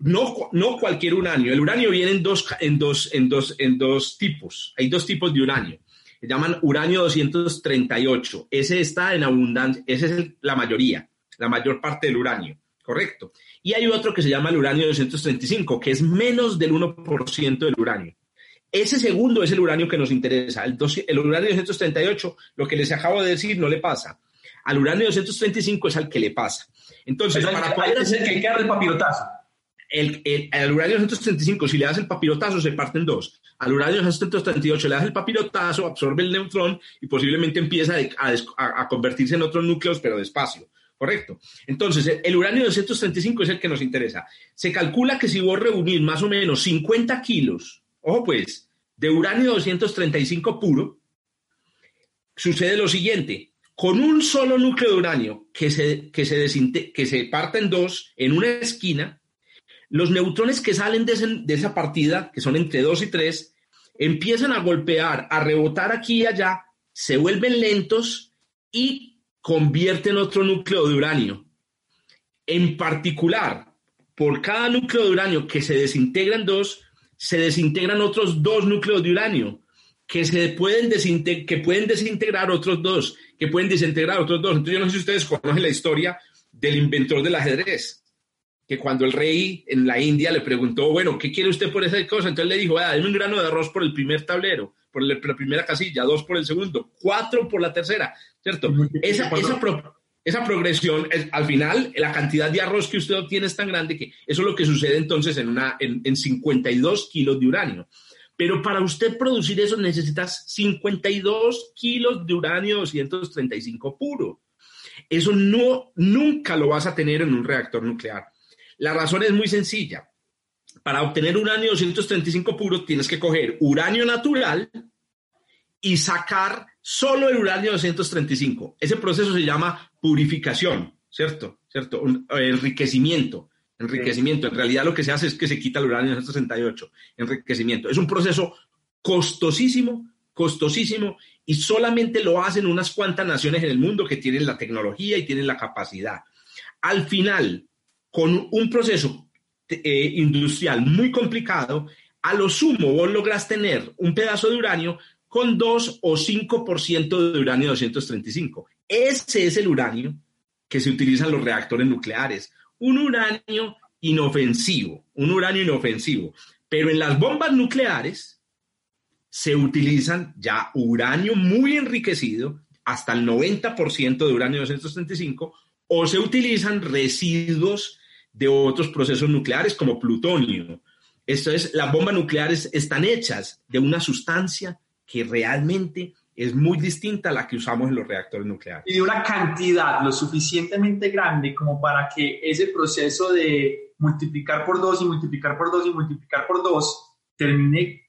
no, no cualquier uranio. El uranio viene en dos, en, dos, en, dos, en dos tipos. Hay dos tipos de uranio. Se llaman uranio 238. Ese está en abundancia, esa es la mayoría, la mayor parte del uranio, correcto. Y hay otro que se llama el uranio 235, que es menos del 1% del uranio. Ese segundo es el uranio que nos interesa. El, el uranio 238, lo que les acabo de decir, no le pasa. Al uranio 235 es al que le pasa. Entonces, para poder hacer que quede el papirotazo. El, el, al uranio 235, si le das el papirotazo, se parte en dos. Al uranio 238 le das el papirotazo, absorbe el neutrón y posiblemente empieza a, convertirse en otros núcleos, pero despacio. Correcto. Entonces, el uranio 235 es el que nos interesa. Se calcula que si vos reunís más o menos 50 kilos, ojo pues, de uranio 235 puro, sucede lo siguiente. Con un solo núcleo de uranio que se, que se, que se parte en dos en una esquina, los neutrones que salen de, esa partida, que son entre 2 y 3, empiezan a golpear, a rebotar aquí y allá, se vuelven lentos y convierten otro núcleo de uranio. En particular, por cada núcleo de uranio que se desintegra en dos, se desintegran otros dos núcleos de uranio, que, se pueden, que pueden desintegrar otros dos, que pueden desintegrar otros dos. Entonces, yo no sé si ustedes conocen la historia del inventor del ajedrez que cuando el rey en la India le preguntó, bueno, ¿qué quiere usted por esa cosa? Entonces le dijo, dame un grano de arroz por el primer tablero, por la primera casilla, dos por el segundo, cuatro por la tercera, ¿cierto? Esa, esa, pro, esa progresión, es, al final, la cantidad de arroz que usted obtiene es tan grande que eso es lo que sucede entonces en, una, en, en 52 kilos de uranio. Pero para usted producir eso necesitas 52 kilos de uranio 235 puro. Eso no, nunca lo vas a tener en un reactor nuclear. La razón es muy sencilla. Para obtener uranio 235 puro tienes que coger uranio natural y sacar solo el uranio 235. Ese proceso se llama purificación, ¿cierto? ¿Cierto? Un, enriquecimiento. Enriquecimiento. En realidad lo que se hace es que se quita el uranio 238. Enriquecimiento. Es un proceso costosísimo, costosísimo, y solamente lo hacen unas cuantas naciones en el mundo que tienen la tecnología y tienen la capacidad. Al final, con un proceso eh, industrial muy complicado, a lo sumo vos logras tener un pedazo de uranio con 2 o 5% de uranio 235. Ese es el uranio que se utiliza en los reactores nucleares. Un uranio inofensivo, un uranio inofensivo. Pero en las bombas nucleares se utilizan ya uranio muy enriquecido, hasta el 90% de uranio 235, o se utilizan residuos de otros procesos nucleares como plutonio. Esto es, las bombas nucleares están hechas de una sustancia que realmente es muy distinta a la que usamos en los reactores nucleares. Y de una cantidad lo suficientemente grande como para que ese proceso de multiplicar por dos y multiplicar por dos y multiplicar por dos termine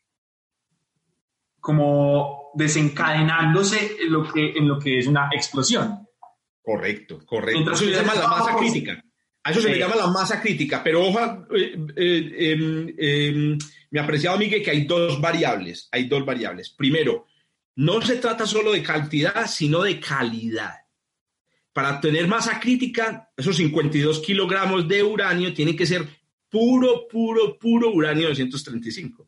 como desencadenándose en lo que, en lo que es una explosión. Correcto, correcto. Eso se llama la masa crítica. A eso se le llama la masa crítica, pero ojo, eh, eh, eh, eh, mi apreciado Miguel, que hay dos variables, hay dos variables. Primero, no se trata solo de cantidad, sino de calidad. Para tener masa crítica, esos 52 kilogramos de uranio tienen que ser puro, puro, puro uranio 235.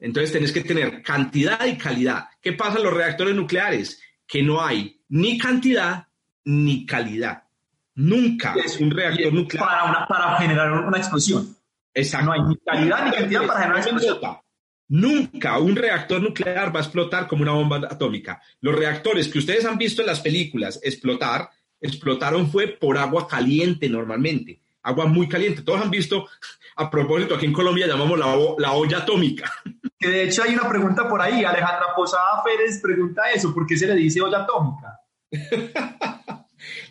Entonces tenés que tener cantidad y calidad. ¿Qué pasa en los reactores nucleares? Que no hay ni cantidad ni calidad. Nunca es un reactor nuclear. Para, una, para generar una explosión. Exacto. No hay ni calidad ni cantidad para generar una explosión. Nunca un reactor nuclear va a explotar como una bomba atómica. Los reactores que ustedes han visto en las películas explotar, explotaron fue por agua caliente normalmente. Agua muy caliente. Todos han visto, a propósito, aquí en Colombia llamamos la, la olla atómica. <laughs> Que de hecho hay una pregunta por ahí. Alejandra Posada Pérez pregunta eso. ¿Por qué se le dice olla atómica? <laughs>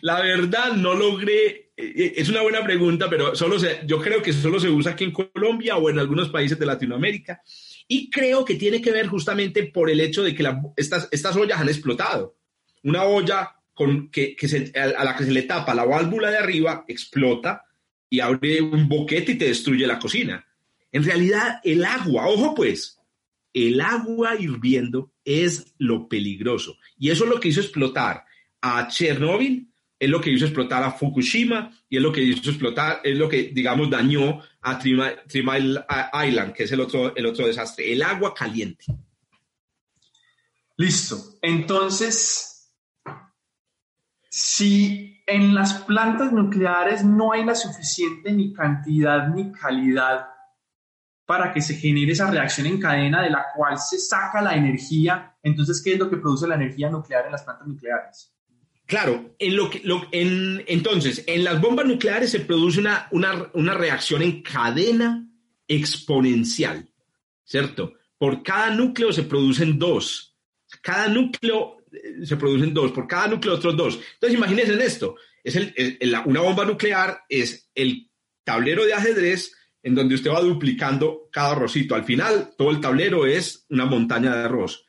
la verdad no logré, eh, es una buena pregunta, pero solo se, yo creo que solo se usa aquí en Colombia o en algunos países de Latinoamérica. Y creo que tiene que ver justamente por el hecho de que estas, estas ollas han explotado. Una olla con, que, que a la que se le tapa la válvula de arriba explota y abre un boquete y te destruye la cocina. En realidad, el agua, ojo pues, el agua hirviendo es lo peligroso. Y eso es lo que hizo explotar a Chernobyl, es lo que hizo explotar a Fukushima y es lo que hizo explotar, es lo que, digamos, dañó a Three Island, que es el otro, el otro desastre, el agua caliente. Listo. Entonces, si en las plantas nucleares no hay la suficiente ni cantidad ni calidad para que se genere esa reacción en cadena de la cual se saca la energía. Entonces, ¿qué es lo que produce la energía nuclear en las plantas nucleares? Claro, entonces, en las bombas nucleares se produce una, una, reacción en cadena exponencial, ¿cierto? Por cada núcleo se producen dos. Cada núcleo eh, se producen dos, por cada núcleo otros dos. Entonces, imagínense esto. Es una bomba nuclear es el tablero de ajedrez en donde usted va duplicando cada arrocito. Al final, todo el tablero es una montaña de arroz.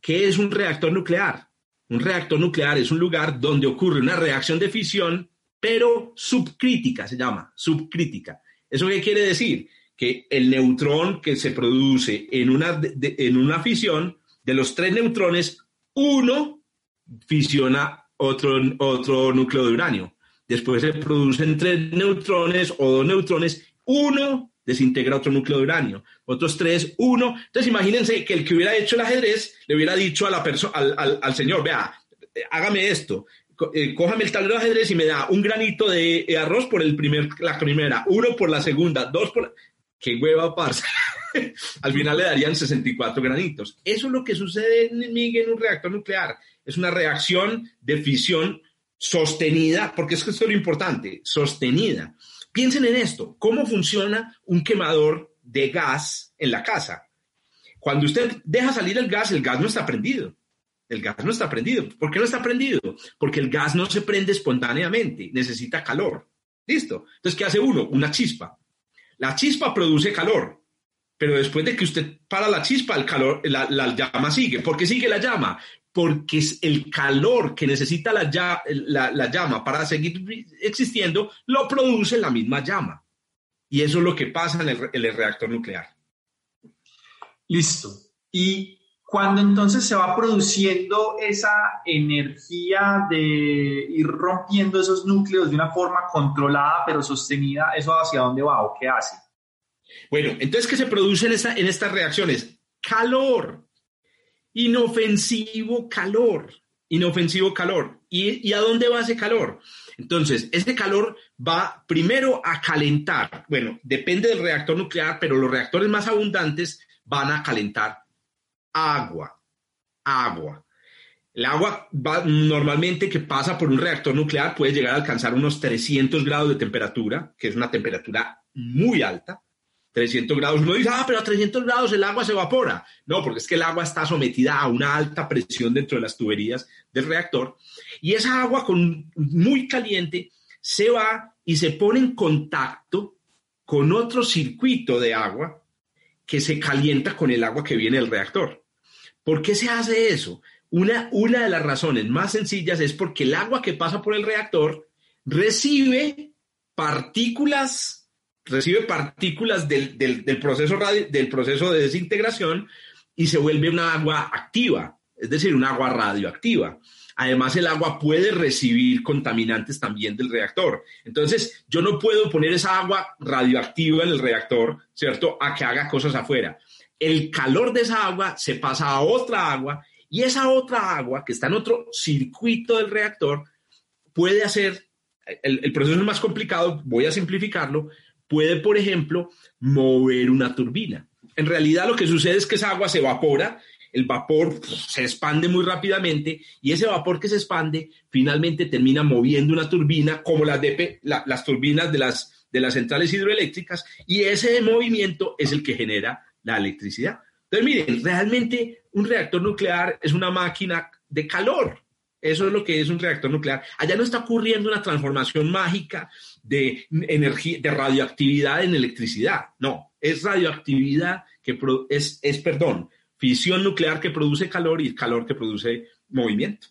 ¿Qué es un reactor nuclear? Un reactor nuclear es un lugar donde ocurre una reacción de fisión, pero subcrítica, se llama, subcrítica. ¿Eso qué quiere decir? Que el neutrón que se produce en una, en una fisión, de los tres neutrones, uno fisiona otro, otro núcleo de uranio. Después se producen tres neutrones o dos neutrones uno desintegra otro núcleo de uranio, otros tres, uno. Entonces imagínense que el que hubiera hecho el ajedrez le hubiera dicho a la persona, al, señor, vea, hágame esto, eh, cójame el tablero de ajedrez y me da un granito de arroz por el primer, la primera, uno por la segunda, dos por. ¡Qué hueva, parsa! <laughs> Al final le darían 64 granitos. Eso es lo que sucede en, en un reactor nuclear. Es una reacción de fisión sostenida, porque es que esto es lo importante, sostenida. Piensen en esto, ¿cómo funciona un quemador de gas en la casa? Cuando usted deja salir el gas, el gas no está prendido. El gas no está prendido. ¿Por qué no está prendido? Porque el gas no se prende espontáneamente, necesita calor. ¿Listo? Entonces, ¿qué hace uno? Una chispa. La chispa produce calor, pero después de que usted para la chispa, el calor, la, la llama sigue. ¿Por qué sigue la llama? Porque es el calor que necesita la, la, llama para seguir existiendo lo produce la misma llama. Y eso es lo que pasa en el, reactor nuclear. Listo. Y cuando entonces se va produciendo esa energía de ir rompiendo esos núcleos de una forma controlada pero sostenida, ¿eso hacia dónde va o qué hace? Bueno, entonces, ¿qué se produce en, esta, en estas reacciones? Calor inofensivo calor, inofensivo calor. ¿Y, a dónde va ese calor? Entonces, ese calor va primero a calentar. Bueno, depende del reactor nuclear, pero los reactores más abundantes van a calentar agua, agua. El agua va, normalmente que pasa por un reactor nuclear puede llegar a alcanzar unos 300 grados de temperatura, que es una temperatura muy alta. 300 grados, uno dice, ah, pero a 300 grados el agua se evapora. No, porque es que el agua está sometida a una alta presión dentro de las tuberías del reactor y esa agua con, muy caliente se va y se pone en contacto con otro circuito de agua que se calienta con el agua que viene del reactor. ¿Por qué se hace eso? Una, una de las razones más sencillas es porque el agua que pasa por el reactor recibe partículas recibe partículas del, proceso del proceso de desintegración y se vuelve una agua activa, es decir, un agua radioactiva. Además, el agua puede recibir contaminantes también del reactor. Entonces, yo no puedo poner esa agua radioactiva en el reactor, ¿cierto?, a que haga cosas afuera. El calor de esa agua se pasa a otra agua y esa otra agua que está en otro circuito del reactor puede hacer, el, el proceso es más complicado, voy a simplificarlo, puede, por ejemplo, mover una turbina. En realidad lo que sucede es que esa agua se evapora, el vapor se expande muy rápidamente y ese vapor que se expande finalmente termina moviendo una turbina como las, de, las turbinas de las, de las centrales hidroeléctricas y ese movimiento es el que genera la electricidad. Entonces, miren, realmente un reactor nuclear es una máquina de calor, Eso es lo que es un reactor nuclear. Allá no está ocurriendo una transformación mágica de energía, de radioactividad en electricidad. No, es radioactividad que es, es, perdón, fisión nuclear que produce calor y calor que produce movimiento.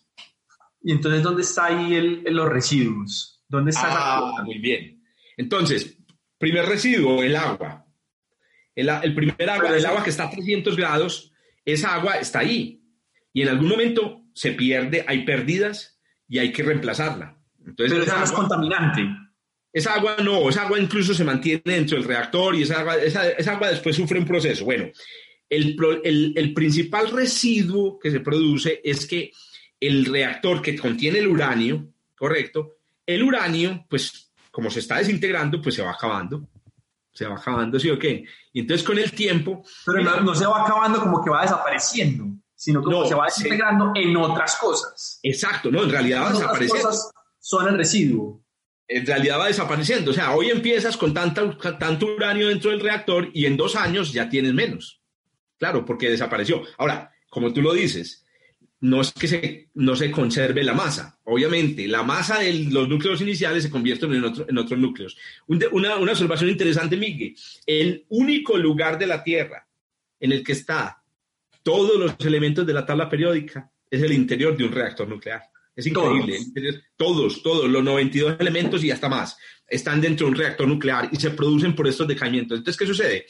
¿Y entonces dónde está ahí el, los residuos? ¿Dónde está ah, Muy bien. Entonces, primer residuo, el agua. El, el primer agua, el agua que está a 300 grados, esa agua está ahí. Y en algún momento se pierde, hay pérdidas y hay que reemplazarla. Entonces, Pero esa no es contaminante. Esa agua no, esa agua incluso se mantiene dentro del reactor y esa agua, esa, agua después sufre un proceso. Bueno, el, el, el, principal residuo que se produce es que el reactor que contiene el uranio, correcto, el uranio, pues como se está desintegrando, pues se va acabando. Se va acabando, ¿sí o qué? Y entonces con el tiempo... Pero no, no se va acabando como que va desapareciendo sino que se va desintegrando en otras cosas. Exacto, no, en realidad va desapareciendo. Cosas son el residuo. En realidad va desapareciendo. O sea, hoy empiezas con tanta, tanto uranio dentro del reactor y en dos años ya tienes menos. Claro, porque desapareció. Ahora, como tú lo dices, no es que se, no se conserve la masa. Obviamente, la masa de los núcleos iniciales se convierte en, otro, en otros núcleos. Una, una observación interesante, Miguel. El único lugar de la Tierra en el que está todos los elementos de la tabla periódica es el interior de un reactor nuclear. Es increíble. Todos, todos, los 92 elementos y hasta más están dentro de un reactor nuclear y se producen por estos decaimientos. Entonces, ¿qué sucede?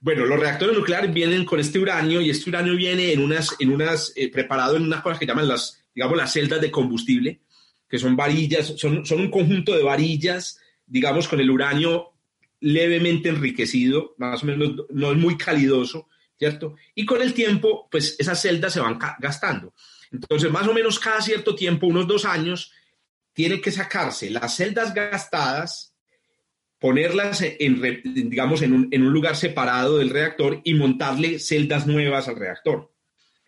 Bueno, los reactores nucleares vienen con este uranio y este uranio viene en unas, en unas eh, preparado en unas cosas que llaman las, digamos, las celdas de combustible, que son varillas, son, son un conjunto de varillas, digamos, con el uranio levemente enriquecido, más o menos no es muy calidoso, ¿cierto? Y con el tiempo, pues esas celdas se van gastando. Entonces, más o menos cada cierto tiempo, unos dos años, tiene que sacarse las celdas gastadas, ponerlas en, digamos, en un, lugar separado del reactor y montarle celdas nuevas al reactor.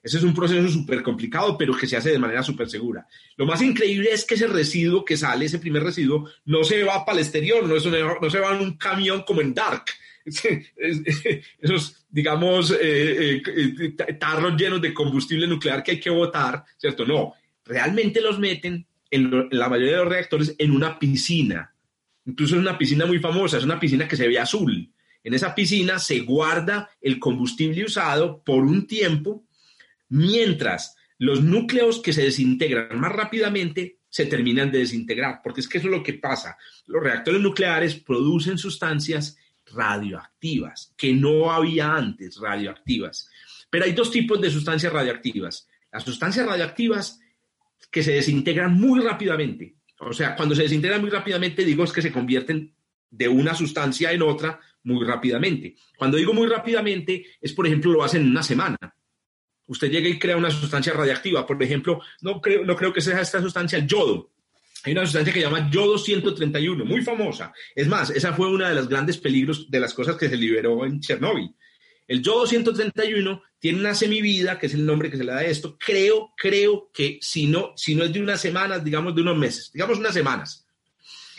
Ese es un proceso súper complicado, pero que se hace de manera súper segura. Lo más increíble es que ese residuo que sale, ese primer residuo, no se va para el exterior, no, no se va en un camión como en Dark, <laughs> esos, digamos, eh, eh, tarros llenos de combustible nuclear que hay que botar, ¿cierto? No, realmente los meten en, la mayoría de los reactores en una piscina. Incluso es una piscina muy famosa, es una piscina que se ve azul. En esa piscina se guarda el combustible usado por un tiempo, mientras los núcleos que se desintegran más rápidamente se terminan de desintegrar, porque es que eso es lo que pasa. Los reactores nucleares producen sustancias radioactivas, que no había antes radioactivas. Pero hay dos tipos de sustancias radioactivas. Las sustancias radioactivas que se desintegran muy rápidamente. O sea, cuando se desintegran muy rápidamente, digo es que se convierten de una sustancia en otra muy rápidamente. Cuando digo muy rápidamente, es por ejemplo, lo hacen en una semana. Usted llega y crea una sustancia radiactiva, por ejemplo, no creo, no creo que sea esta sustancia el yodo. Hay una sustancia que se llama yodo 131, muy famosa. Es más, esa fue una de los grandes peligros de las cosas que se liberó en Chernóbil. El yodo 131 tiene una semivida, que es el nombre que se le da a esto. Creo, creo que si no, si no es de unas semanas, digamos de unos meses, digamos unas semanas.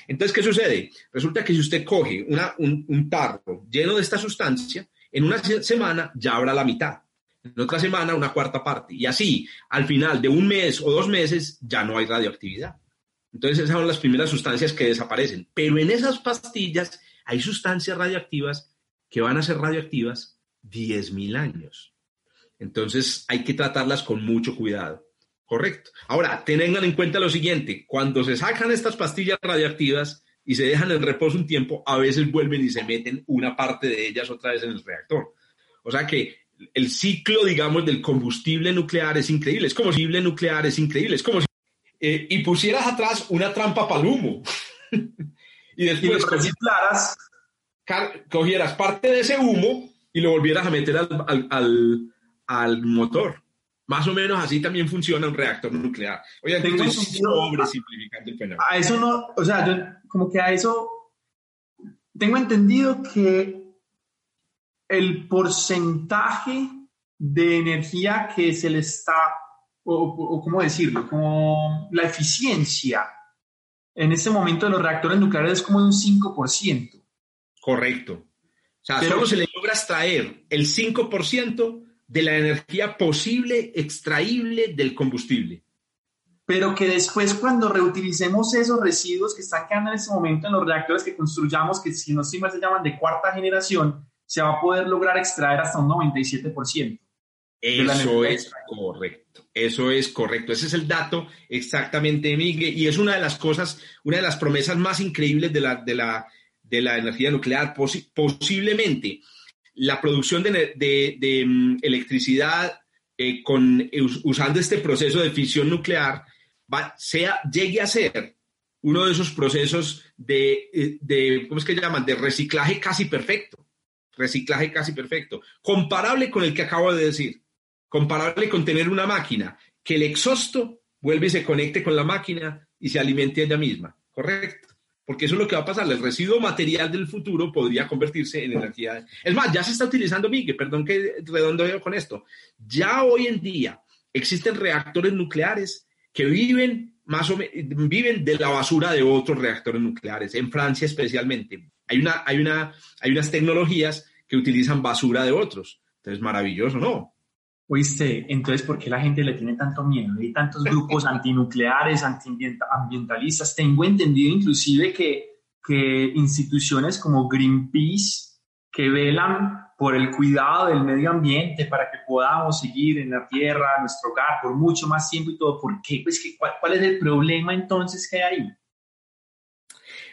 Entonces, ¿qué sucede? Resulta que si usted coge un, un tarro lleno de esta sustancia, en una semana ya habrá la mitad. En otra semana, una cuarta parte. Y así, al final de un mes o dos meses, ya no hay radioactividad. Entonces esas son las primeras sustancias que desaparecen. Pero en esas pastillas hay sustancias radioactivas que van a ser radioactivas 10.000 años. Entonces hay que tratarlas con mucho cuidado. Correcto. Ahora, tengan en cuenta lo siguiente, cuando se sacan estas pastillas radioactivas y se dejan en reposo un tiempo, a veces vuelven y se meten una parte de ellas otra vez en el reactor. O sea que el ciclo, digamos, del combustible nuclear es increíble. Es como combustible nuclear es increíble. Es como si eh, y pusieras atrás una trampa para el humo. <laughs> y después claras. cogieras parte de ese humo y lo volvieras a meter al, al, al, motor. Más o menos así también funciona un reactor nuclear. Oye, estoy sobresimplificando el fenómeno. A eso no, o sea, yo como que a eso tengo entendido que el porcentaje de energía que se le está o, cómo decirlo, como la eficiencia en este momento de los reactores nucleares es como un 5%. Correcto. O sea, solo se le logra extraer el 5% de la energía posible extraíble del combustible. pero que después cuando reutilicemos esos residuos que están quedando en este momento en los reactores que construyamos, que si no se llaman de cuarta generación, se va a poder lograr extraer hasta un 97%. Eso es correcto, eso es correcto. Ese es el dato exactamente, Miguel, y es una de las cosas, una de las promesas más increíbles de la, de la, de la energía nuclear. posiblemente la producción de, de, mm, electricidad eh, con, usando este proceso de fisión nuclear sea, llegue a ser uno de esos procesos de, eh, de, ¿cómo es que llaman? De reciclaje casi perfecto. Reciclaje casi perfecto. Comparable con el que acabo de decir comparable con tener una máquina que el exhausto vuelve y se conecte con la máquina y se alimente ella misma, ¿correcto? Porque eso es lo que va a pasar. El residuo material del futuro podría convertirse en energía. Es más, ya se está utilizando, Miguel, perdón que redondeo con esto. Ya hoy en día existen reactores nucleares que viven más o viven de la basura de otros reactores nucleares, en Francia especialmente. Hay, una, hay, una, hay unas tecnologías que utilizan basura de otros. Entonces, maravilloso, ¿no? Oíste, entonces, ¿por qué la gente le tiene tanto miedo? Hay tantos grupos <laughs> antinucleares, antiambientalistas. Tengo entendido inclusive que, que instituciones como Greenpeace, que velan por el cuidado del medio ambiente para que podamos seguir en la tierra, en nuestro hogar, por mucho más tiempo y todo. ¿Por qué? Pues, ¿cuál, cuál es el problema entonces que hay ahí?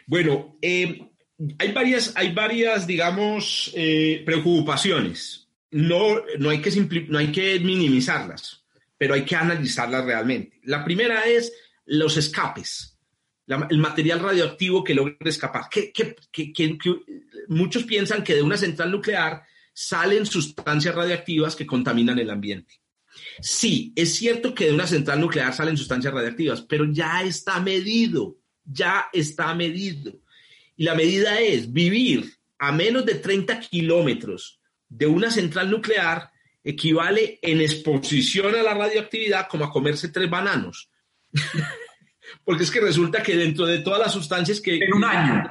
Bueno, eh, hay, varias, hay varias, digamos, eh, preocupaciones no, no, hay que no hay que minimizarlas, pero hay que analizarlas realmente. La primera es los escapes, el material radioactivo que logra escapar. Que, muchos piensan que de una central nuclear salen sustancias radiactivas que contaminan el ambiente. Sí, es cierto que de una central nuclear salen sustancias radiactivas, pero ya está medido, ya está medido. Y la medida es vivir a menos de 30 kilómetros de una central nuclear equivale en exposición a la radioactividad como a comerse tres bananos. <laughs> Porque es que resulta que dentro de todas las sustancias que... En un año.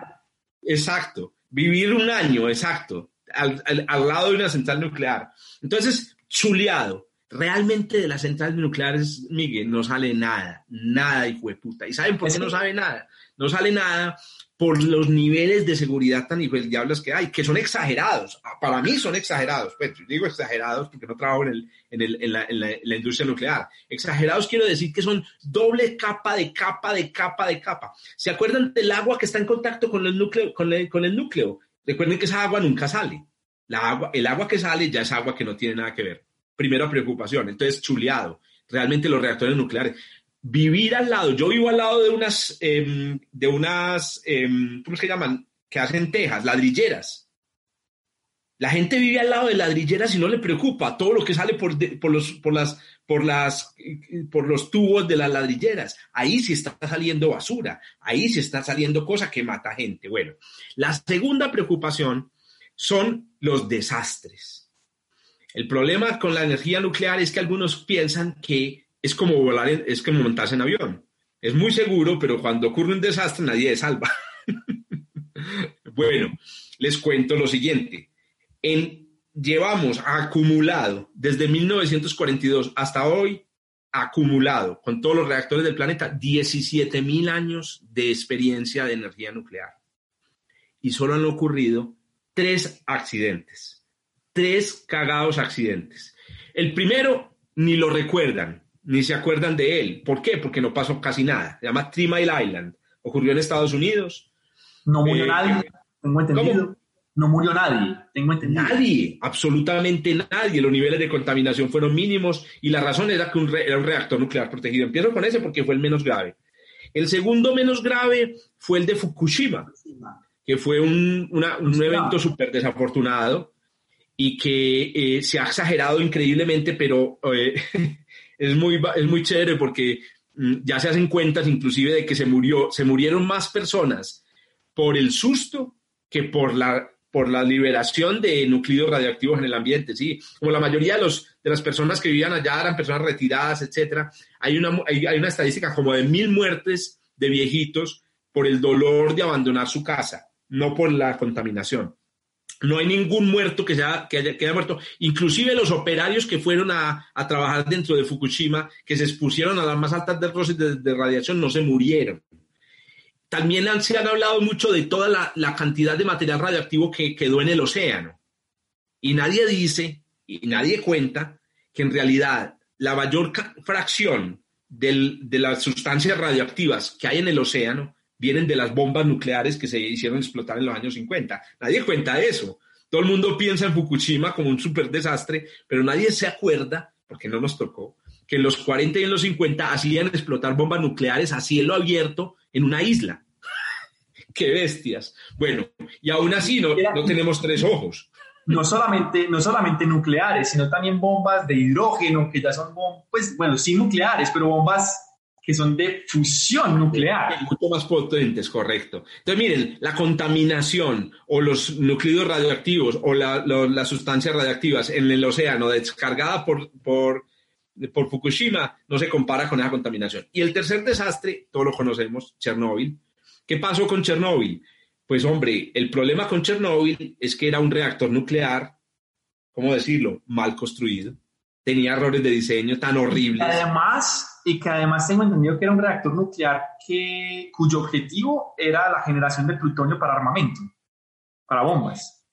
Exacto. Vivir un año, exacto, al, lado de una central nuclear. Entonces, chuleado. Realmente de las centrales nucleares, Miguel, no sale nada, nada, hijo de puta. ¿Y saben por qué no sabe nada? No sale nada por los niveles de seguridad tan hijo diablos que hay, que son exagerados. Ah, para mí son exagerados. Pues digo exagerados porque no trabajo en, el, en, el, en, la, industria nuclear. Exagerados quiero decir que son doble capa de capa de capa de capa. ¿Se acuerdan del agua que está en contacto con el núcleo? Con el, con el núcleo? Recuerden que esa agua nunca sale. La agua, el agua que sale ya es agua que no tiene nada que ver. Primera preocupación. Entonces, chuleado. Realmente los reactores nucleares vivir al lado, yo vivo al lado de unas, em, de unas, em, ¿cómo se llaman? Que hacen tejas, ladrilleras. La gente vive al lado de ladrilleras y no le preocupa todo lo que sale por, por, los, por, las, por, las, por los tubos de las ladrilleras. Ahí sí está saliendo basura, ahí sí está saliendo cosa que mata gente. Bueno, la segunda preocupación son los desastres. El problema con la energía nuclear es que algunos piensan que es como volar, es como montarse en avión. Es muy seguro, pero cuando ocurre un desastre nadie es salva. <laughs> bueno, les cuento lo siguiente. En, llevamos acumulado desde 1942 hasta hoy, acumulado con todos los reactores del planeta, 17 mil años de experiencia de energía nuclear. Y solo han ocurrido tres accidentes, tres cagados accidentes. El primero ni lo recuerdan, ni se acuerdan de él. ¿Por qué? Porque no pasó casi nada. Se llama Three Mile Island. Ocurrió en Estados Unidos. No murió eh, nadie, tengo entendido. No murió nadie, tengo entendido. Nadie, absolutamente nadie. Los niveles de contaminación fueron mínimos y la razón era que era un reactor nuclear protegido. Empiezo con ese porque fue el menos grave. El segundo menos grave fue el de Fukushima, que fue un, evento súper desafortunado y que eh, se ha exagerado increíblemente, pero eh, <laughs> es muy, es muy chévere porque mm, ya se hacen cuentas inclusive de que se, murió, se murieron más personas por el susto que por la, por la liberación de núcleos radioactivos en el ambiente, ¿sí? Como la mayoría de, los, las personas que vivían allá eran personas retiradas, etcétera, hay una, hay una estadística como de mil muertes de viejitos por el dolor de abandonar su casa, no por la contaminación. No hay ningún muerto que, haya, que muerto. Inclusive los operarios que fueron a, trabajar dentro de Fukushima, que se expusieron a las más altas dosis de, radiación, no se murieron. También han, se han hablado mucho de toda la, cantidad de material radioactivo que quedó en el océano. Y nadie dice, y nadie cuenta, que en realidad la mayor fracción de las sustancias radioactivas que hay en el océano vienen de las bombas nucleares que se hicieron explotar en los años 50. Nadie cuenta eso. Todo el mundo piensa en Fukushima como un super desastre, pero nadie se acuerda, porque no nos tocó, que en los 40 y en los 50 hacían explotar bombas nucleares a cielo abierto en una isla. <laughs> ¡Qué bestias! Bueno, y aún así no, no tenemos tres ojos. No solamente, no solamente nucleares, sino también bombas de hidrógeno, que ya son bombas, pues bueno, sí nucleares, pero bombas que son de fusión nuclear. Mucho más potentes, correcto. Entonces, miren, la contaminación o los núcleos radioactivos o la, lo, las sustancias radiactivas en el océano descargada por, por, por Fukushima no se compara con esa contaminación. Y el tercer desastre, todos lo conocemos, Chernóbil. ¿Qué pasó con Chernóbil? Pues hombre, el problema con Chernóbil es que era un reactor nuclear, ¿cómo decirlo?, mal construido. Tenía errores de diseño tan horribles. Además, y que además tengo entendido que era un reactor nuclear que, cuyo objetivo era la generación de plutonio para armamento, para bombas.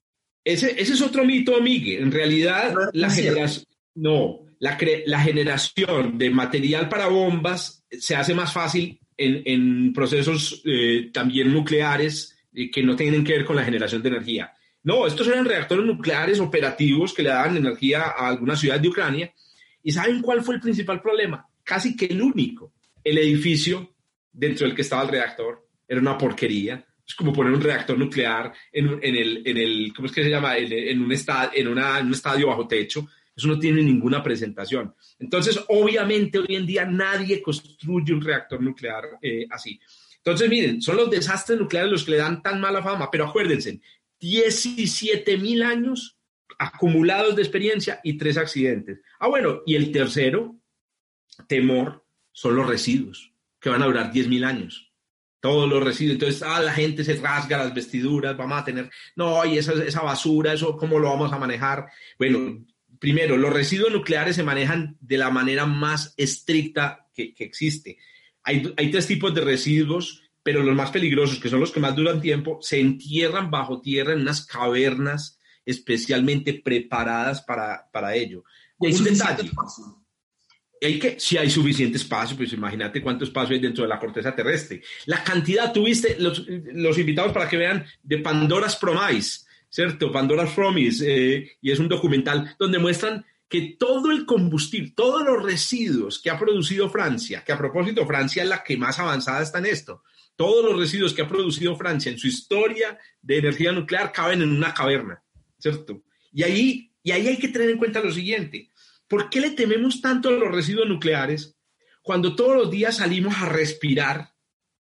Ese, ese es otro mito, Miguel. En realidad, no, la generación, no, la, la, generación de material para bombas se hace más fácil en, en procesos eh, también nucleares eh, que no tienen que ver con la generación de energía. No, estos eran reactores nucleares operativos que le daban energía a algunas ciudades de Ucrania. ¿Y saben cuál fue el principal problema? Casi que el único. El edificio dentro del que estaba el reactor era una porquería. Es como poner un reactor nuclear en, en, el, en el, ¿cómo es que se llama? En, un, estad, en, una, en un estadio bajo techo. Eso no tiene ninguna presentación. Entonces, obviamente, hoy en día nadie construye un reactor nuclear eh, así. Entonces, miren, son los desastres nucleares los que le dan tan mala fama, pero acuérdense, 17 mil años acumulados de experiencia y tres accidentes. Ah, bueno, y el tercero, temor son los residuos, que van a durar 10.000 años. Todos los residuos. Entonces, ah, la gente se rasga las vestiduras, vamos a tener, no, y esa, esa basura, eso, ¿cómo lo vamos a manejar? Bueno, primero, los residuos nucleares se manejan de la manera más estricta que, que existe. Hay, hay, tres tipos de residuos, pero los más peligrosos, que son los que más duran tiempo, se entierran bajo tierra en unas cavernas especialmente preparadas para, para ello. Y Un detalle hay que, si hay suficiente espacio, pues imagínate cuánto espacio hay dentro de la corteza terrestre. La cantidad, tuviste los, los invitados para que vean de Pandora's Promise, ¿cierto? Pandora's Promise, eh, y es un documental donde muestran que todo el combustible, todos los residuos que ha producido Francia, que a propósito Francia es la que más avanzada está en esto, todos los residuos que ha producido Francia en su historia de energía nuclear caben en una caverna, ¿cierto? Y ahí, y ahí hay que tener en cuenta lo siguiente, ¿Por qué le tememos tanto a los residuos nucleares cuando todos los días salimos a respirar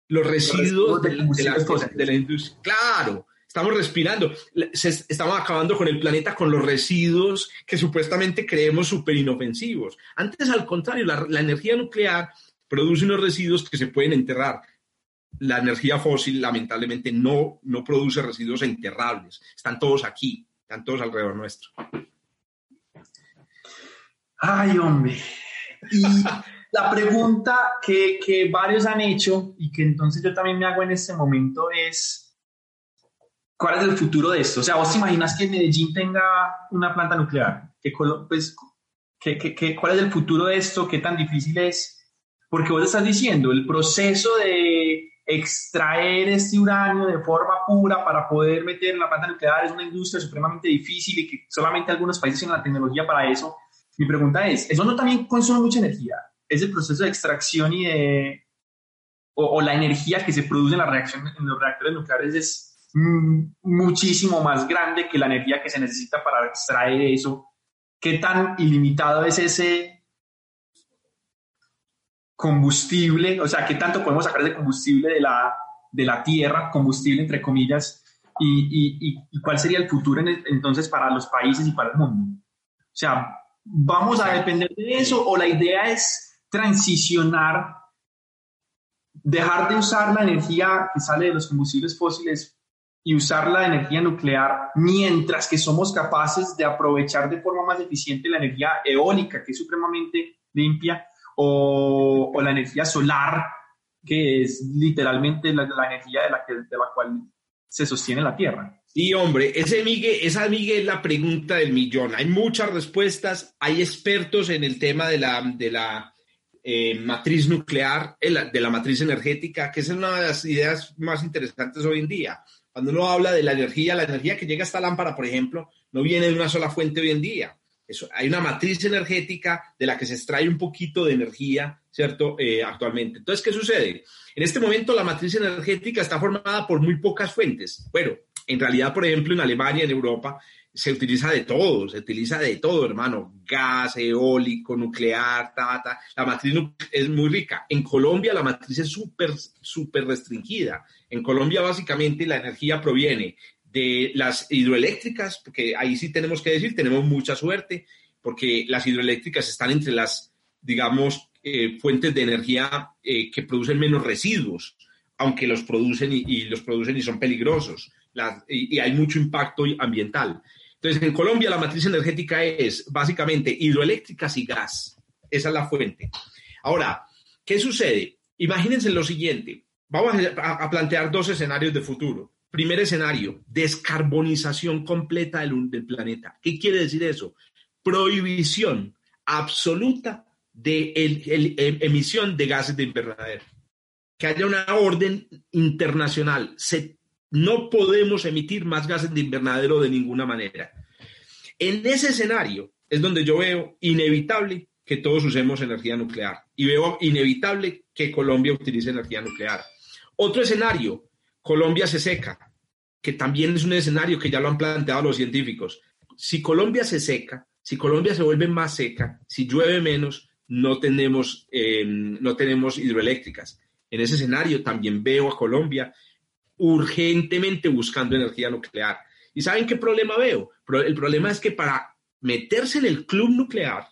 los residuos, de, de, la, de, la, industria? Claro, estamos respirando, Se, estamos acabando con el planeta con los residuos que supuestamente creemos súper inofensivos. Antes, al contrario, la, la energía nuclear produce unos residuos que se pueden enterrar. La energía fósil, lamentablemente, no, no produce residuos enterrables. Están todos aquí, están todos alrededor nuestro. Ay, hombre. Y la pregunta que, que, varios han hecho y que entonces yo también me hago en este momento es, ¿cuál es el futuro de esto? O sea, ¿vos te imaginas que Medellín tenga una planta nuclear? ¿Qué, pues, ¿qué, qué, cuál es el futuro de esto? ¿Qué tan difícil es? Porque vos estás diciendo, el proceso de extraer este uranio de forma pura para poder meter en la planta nuclear es una industria supremamente difícil y que solamente algunos países tienen la tecnología para eso. Mi pregunta es, ¿eso no también consume mucha energía? ¿Es el proceso de extracción y de... o, la energía que se produce en la reacción en los reactores nucleares es muchísimo más grande que la energía que se necesita para extraer eso? ¿Qué tan ilimitado es ese combustible? O sea, ¿qué tanto podemos sacar de combustible de la, de la Tierra, combustible entre comillas? Y, y, y cuál sería el futuro entonces para los países y para el mundo? O sea, ¿Vamos a depender de eso o la idea es transicionar, dejar de usar la energía que sale de los combustibles fósiles y usar la energía nuclear mientras que somos capaces de aprovechar de forma más eficiente la energía eólica, que es supremamente limpia, o, la energía solar, que es literalmente la, energía de la, que, de la cual se sostiene la Tierra. Y hombre, ese migue, esa migue es la pregunta del millón. Hay muchas respuestas, hay expertos en el tema de la, de la eh, matriz nuclear, de la matriz energética, que es una de las ideas más interesantes hoy en día. Cuando uno habla de la energía, la energía que llega a esta lámpara, por ejemplo, no viene de una sola fuente hoy en día. Hay una matriz energética de la que se extrae un poquito de energía, ¿cierto? Eh, actualmente. Entonces, ¿qué sucede? En este momento la matriz energética está formada por muy pocas fuentes. Bueno, en realidad, por ejemplo, en Alemania, en Europa, se utiliza de todo, se utiliza de todo, hermano. Gas, eólico, nuclear, ta, ta. La matriz es muy rica. En Colombia la matriz es súper, súper restringida. En Colombia básicamente la energía proviene de las hidroeléctricas, porque ahí sí tenemos que decir, tenemos mucha suerte, porque las hidroeléctricas están entre las, digamos, eh, fuentes de energía eh, que producen menos residuos, aunque los producen y, los producen y son peligrosos, y, hay mucho impacto ambiental. Entonces, en Colombia la matriz energética es básicamente hidroeléctricas y gas. Esa es la fuente. Ahora, ¿qué sucede? Imagínense lo siguiente. Vamos a, plantear dos escenarios de futuro. Primer escenario, descarbonización completa del, planeta. ¿Qué quiere decir eso? Prohibición absoluta de em, emisión de gases de invernadero. Que haya una orden internacional. no podemos emitir más gases de invernadero de ninguna manera. En ese escenario es donde yo veo inevitable que todos usemos energía nuclear y veo inevitable que Colombia utilice energía nuclear. Otro escenario, Colombia se seca, que también es un escenario que ya lo han planteado los científicos. Si Colombia se seca, si Colombia se vuelve más seca, si llueve menos, no tenemos, eh, no tenemos hidroeléctricas. En ese escenario también veo a Colombia urgentemente buscando energía nuclear. ¿Y saben qué problema veo? El problema es que para meterse en el club nuclear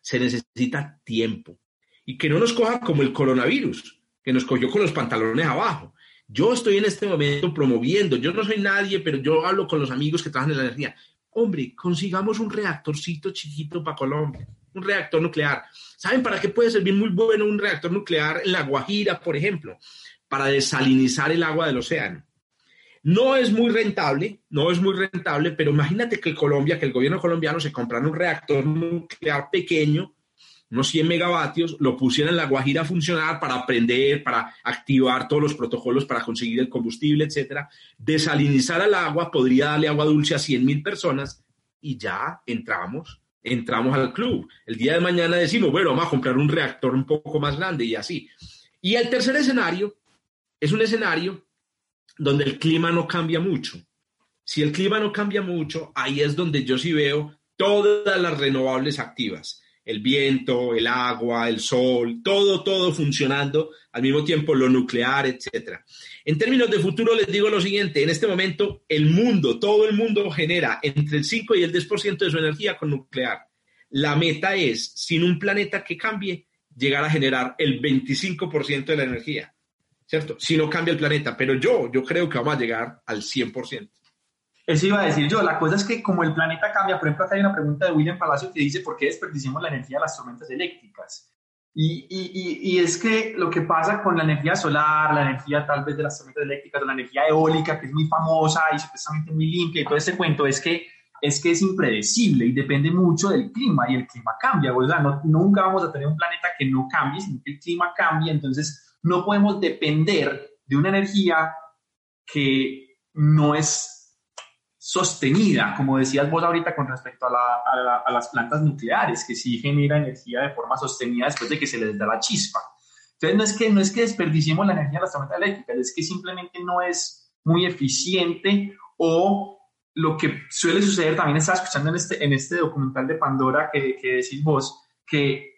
se necesita tiempo y que no nos coja como el coronavirus, que nos cogió con los pantalones abajo. Yo estoy en este momento promoviendo, yo no soy nadie, pero yo hablo con los amigos que trabajan en la energía. Hombre, consigamos un reactorcito chiquito para Colombia un reactor nuclear. ¿Saben para qué puede servir muy bueno un reactor nuclear en La Guajira, por ejemplo? Para desalinizar el agua del océano. No es muy rentable, no es muy rentable, pero imagínate que Colombia, que el gobierno colombiano se comprara un reactor nuclear pequeño, unos 100 megavatios, lo pusiera en La Guajira a funcionar para aprender, para activar todos los protocolos para conseguir el combustible, etcétera. Desalinizar el agua podría darle agua dulce a 100 mil personas y ya entramos entramos al club. El día de mañana decimos, bueno, vamos a comprar un reactor un poco más grande y así. Y el tercer escenario es un escenario donde el clima no cambia mucho. Si el clima no cambia mucho, ahí es donde yo sí veo todas las renovables activas el viento, el agua, el sol, todo, todo funcionando al mismo tiempo, lo nuclear, etcétera. En términos de futuro, les digo lo siguiente, en este momento el mundo, todo el mundo genera entre el 5 y el 10% de su energía con nuclear. La meta es, sin un planeta que cambie, llegar a generar el 25% de la energía, ¿cierto? Si no cambia el planeta, pero yo, yo creo que vamos a llegar al 100%. Eso iba a decir yo. La cosa es que como el planeta cambia, por ejemplo, acá hay una pregunta de William Palacio que dice, ¿por qué desperdiciamos la energía de las tormentas eléctricas? Y, y, y, es que lo que pasa con la energía solar, la energía tal vez de las tormentas eléctricas, o la energía eólica, que es muy famosa y supuestamente muy limpia, y todo ese cuento, es que es que es impredecible y depende mucho del clima y el clima cambia. O sea, no, nunca vamos a tener un planeta que no cambie, sino que el clima cambia. Entonces, no podemos depender de una energía que no es sostenida, como decías vos ahorita con respecto a, las plantas nucleares, que sí genera energía de forma sostenida después de que se les da la chispa. Entonces, no es que, no es que desperdiciemos la energía de las tormentas eléctricas, es que simplemente no es muy eficiente o lo que suele suceder, también estaba escuchando en este, en este documental de Pandora que, que decís vos, que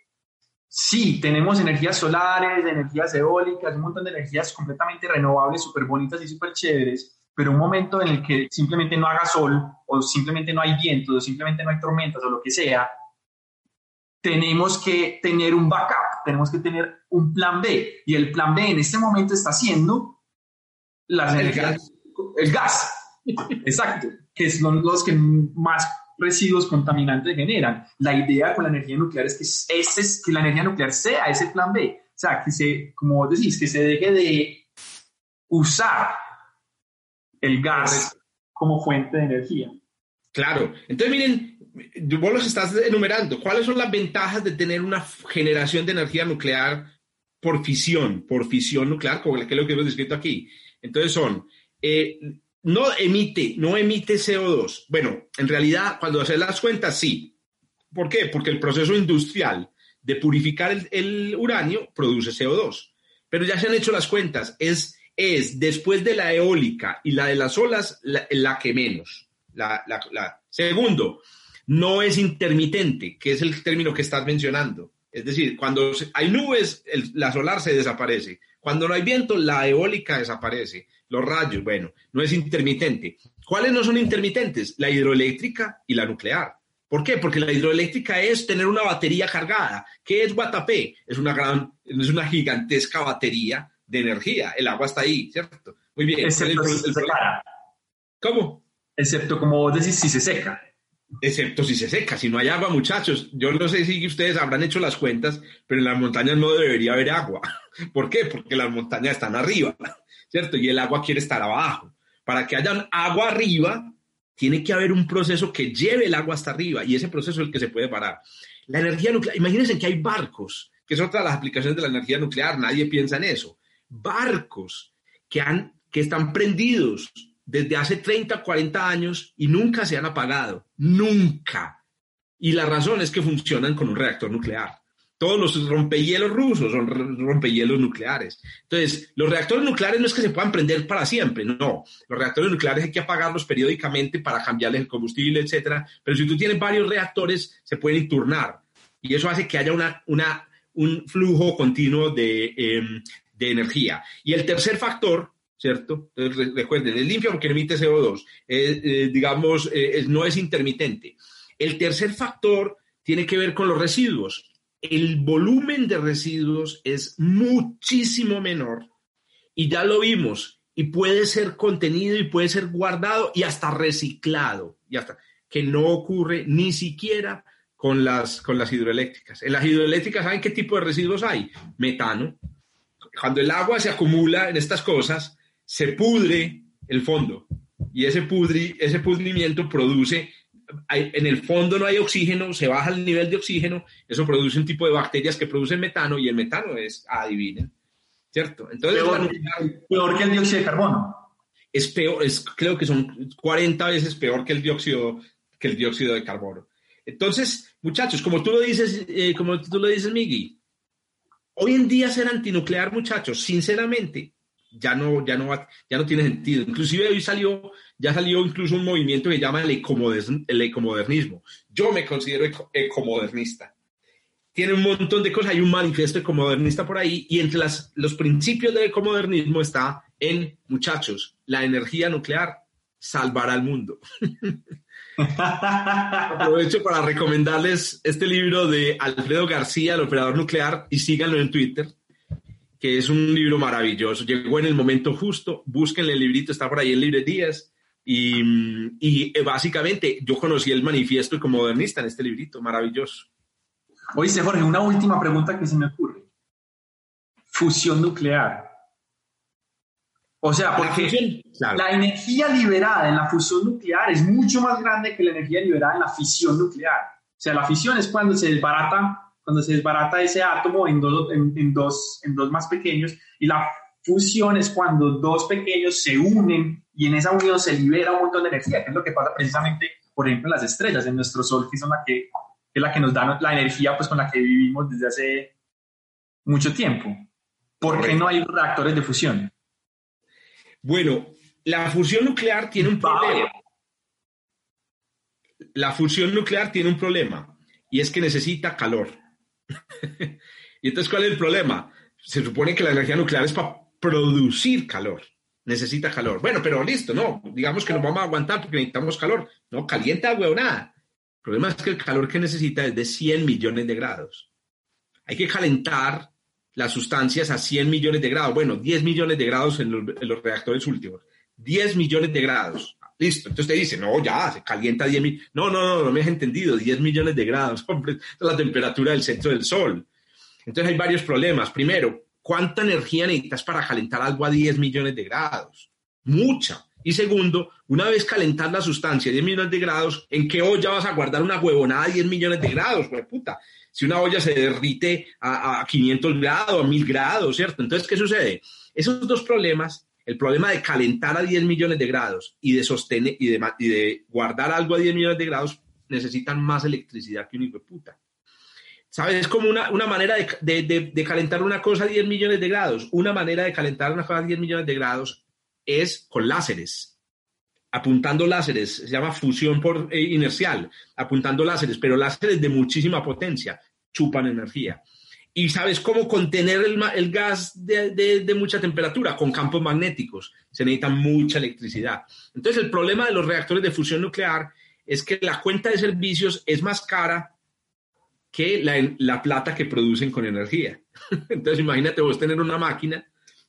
sí, tenemos energías solares, energías eólicas, un montón de energías completamente renovables, súper bonitas y súper chéveres, pero un momento en el que simplemente no haga sol o simplemente no hay viento o simplemente no hay tormentas o lo que sea, tenemos que tener un backup, tenemos que tener un plan B y el plan B en este momento está siendo las energías, el gas. <laughs> Exacto, que son los que más residuos contaminantes generan. La idea con la energía nuclear es que, ese es, que la energía nuclear sea ese plan B. O sea, que se, como decís, que se deje de usar el gas como fuente de energía. Claro. Entonces, miren, vos los estás enumerando. ¿Cuáles son las ventajas de tener una generación de energía nuclear por fisión, por fisión nuclear, como que es lo que hemos descrito aquí? Entonces son, eh, no emite, no emite CO2. Bueno, en realidad, cuando haces las cuentas, sí. ¿Por qué? Porque el proceso industrial de purificar el, uranio produce CO2. Pero ya se han hecho las cuentas. Es, es después de la eólica y la de las olas, la, que menos. La, Segundo, no es intermitente, que es el término que estás mencionando. Es decir, cuando hay nubes, la solar se desaparece. Cuando no hay viento, la eólica desaparece. Los rayos, bueno, no es intermitente. ¿Cuáles no son intermitentes? La hidroeléctrica y la nuclear. ¿Por qué? Porque la hidroeléctrica es tener una batería cargada. ¿Qué es Guatapé? Es una gran, es una gigantesca batería de energía. El agua está ahí, ¿cierto? Muy bien. Excepto si se seca. ¿Cómo? Excepto, como vos decís, si se seca excepto si se seca. Si no hay agua, muchachos, yo no sé si ustedes habrán hecho las cuentas, pero en las montañas no debería haber agua. <laughs> ¿Por qué? Porque las montañas están arriba, <laughs> ¿cierto? Y el agua quiere estar abajo. Para que haya agua arriba, tiene que haber un proceso que lleve el agua hasta arriba y ese proceso es el que se puede parar. La energía nuclear, imagínense que hay barcos, que es otra de las aplicaciones de la energía nuclear, nadie piensa en eso. Barcos que, han, que están prendidos desde hace 30, 40 años y nunca se han apagado, nunca. Y la razón es que funcionan con un reactor nuclear. Todos los rompehielos rusos son rompehielos nucleares. Entonces, los reactores nucleares no es que se puedan prender para siempre, no. Los reactores nucleares hay que apagarlos periódicamente para cambiarles el combustible, etcétera. Pero si tú tienes varios reactores, se pueden turnar. Y eso hace que haya una, una, un flujo continuo de, em, de energía. Y el tercer factor ¿cierto? Recuerden, es limpio porque emite CO2, eh, digamos, eh, no es intermitente. El tercer factor tiene que ver con los residuos. El volumen de residuos es muchísimo menor y ya lo vimos y puede ser contenido y puede ser guardado y hasta reciclado, y hasta que no ocurre ni siquiera con las, con las hidroeléctricas. En las hidroeléctricas, ¿saben qué tipo de residuos hay? Metano. Cuando el agua se acumula en estas cosas, se pudre el fondo y ese, pudri, ese pudrimiento produce, en el fondo no hay oxígeno, se baja el nivel de oxígeno, eso produce un tipo de bacterias que producen metano y el metano es, adivinen, ¿cierto? Entonces, peor, que el dióxido de carbono. Es peor, es, creo que son 40 veces peor que el dióxido, que el dióxido de carbono. Entonces, muchachos, como tú lo dices, eh, como tú lo dices, Migui, hoy en día ser antinuclear, muchachos, sinceramente, ya no, ya no, ya no tiene sentido. Inclusive hoy salió, ya salió incluso un movimiento que llama el, ecomodernismo. Yo me considero ecomodernista. Tiene un montón de cosas, hay un manifiesto ecomodernista por ahí y entre las, los principios del ecomodernismo está en, muchachos, la energía nuclear salvará al mundo. <laughs> Aprovecho para recomendarles este libro de Alfredo García, el operador nuclear, y síganlo en Twitter que es un libro maravilloso. Llegó en el momento justo, búsquenle el librito, está por ahí en librerías. Y, y eh, básicamente yo conocí el manifiesto como modernista en este librito, maravilloso. Oíste, Jorge, una última pregunta que se me ocurre. Fusión nuclear. O sea, porque la energía liberada en la fusión nuclear es mucho más grande que la energía liberada en la fisión nuclear. O sea, la fisión es cuando se desbarata cuando se desbarata ese átomo en dos, en, dos, en dos más pequeños, y la fusión es cuando dos pequeños se unen y en esa unión se libera un montón de energía, que es lo que pasa precisamente, por ejemplo, en las estrellas, en nuestro Sol, que, son la que, es la que nos da la energía pues, con la que vivimos desde hace mucho tiempo. ¿Por qué no hay reactores de fusión? Bueno, la fusión nuclear tiene un problema. La fusión nuclear tiene un problema y es que necesita calor. <laughs> y entonces, ¿cuál es el problema? Se supone que la energía nuclear es para producir calor. Necesita calor. Bueno, pero listo, no. Digamos que nos vamos a aguantar porque necesitamos calor. No, calienta, nada. El problema es que el calor que necesita es de 100 millones de grados. Hay que calentar las sustancias a 100 millones de grados. Bueno, 10 millones de grados en los, reactores últimos. 10 millones de grados. Listo, entonces te dice, no, ya, se calienta 10 mil. No, no, no, no me has entendido, 10 millones de grados, <laughs> hombre, la temperatura del centro del Sol. Entonces hay varios problemas. Primero, ¿cuánta energía necesitas para calentar algo a 10 millones de grados? Mucha. Y segundo, una vez calentar la sustancia a 10 millones de grados, ¿en qué olla vas a guardar una huevonada a 10 millones de grados? Puta, si una olla se derrite a, a 500 grados, a 1000 grados, ¿cierto? Entonces, ¿qué sucede? Esos dos problemas, el problema de calentar a 10 millones de grados y de sostener y de guardar algo a 10 millones de grados, necesitan más electricidad que un hijo de puta. ¿Sabes? Es como una, una manera de, de, de, de, calentar una cosa a 10 millones de grados. Una manera de calentar una cosa a 10 millones de grados es con láseres, apuntando láseres, se llama fusión por eh, inercial, apuntando láseres, pero láseres de muchísima potencia, chupan energía. ¿Y sabes cómo contener el, gas de, mucha temperatura? Con campos magnéticos. Se necesita mucha electricidad. Entonces, el problema de los reactores de fusión nuclear es que la cuenta de servicios es más cara que la, la plata que producen con energía. <laughs> Entonces, imagínate vos tener una máquina,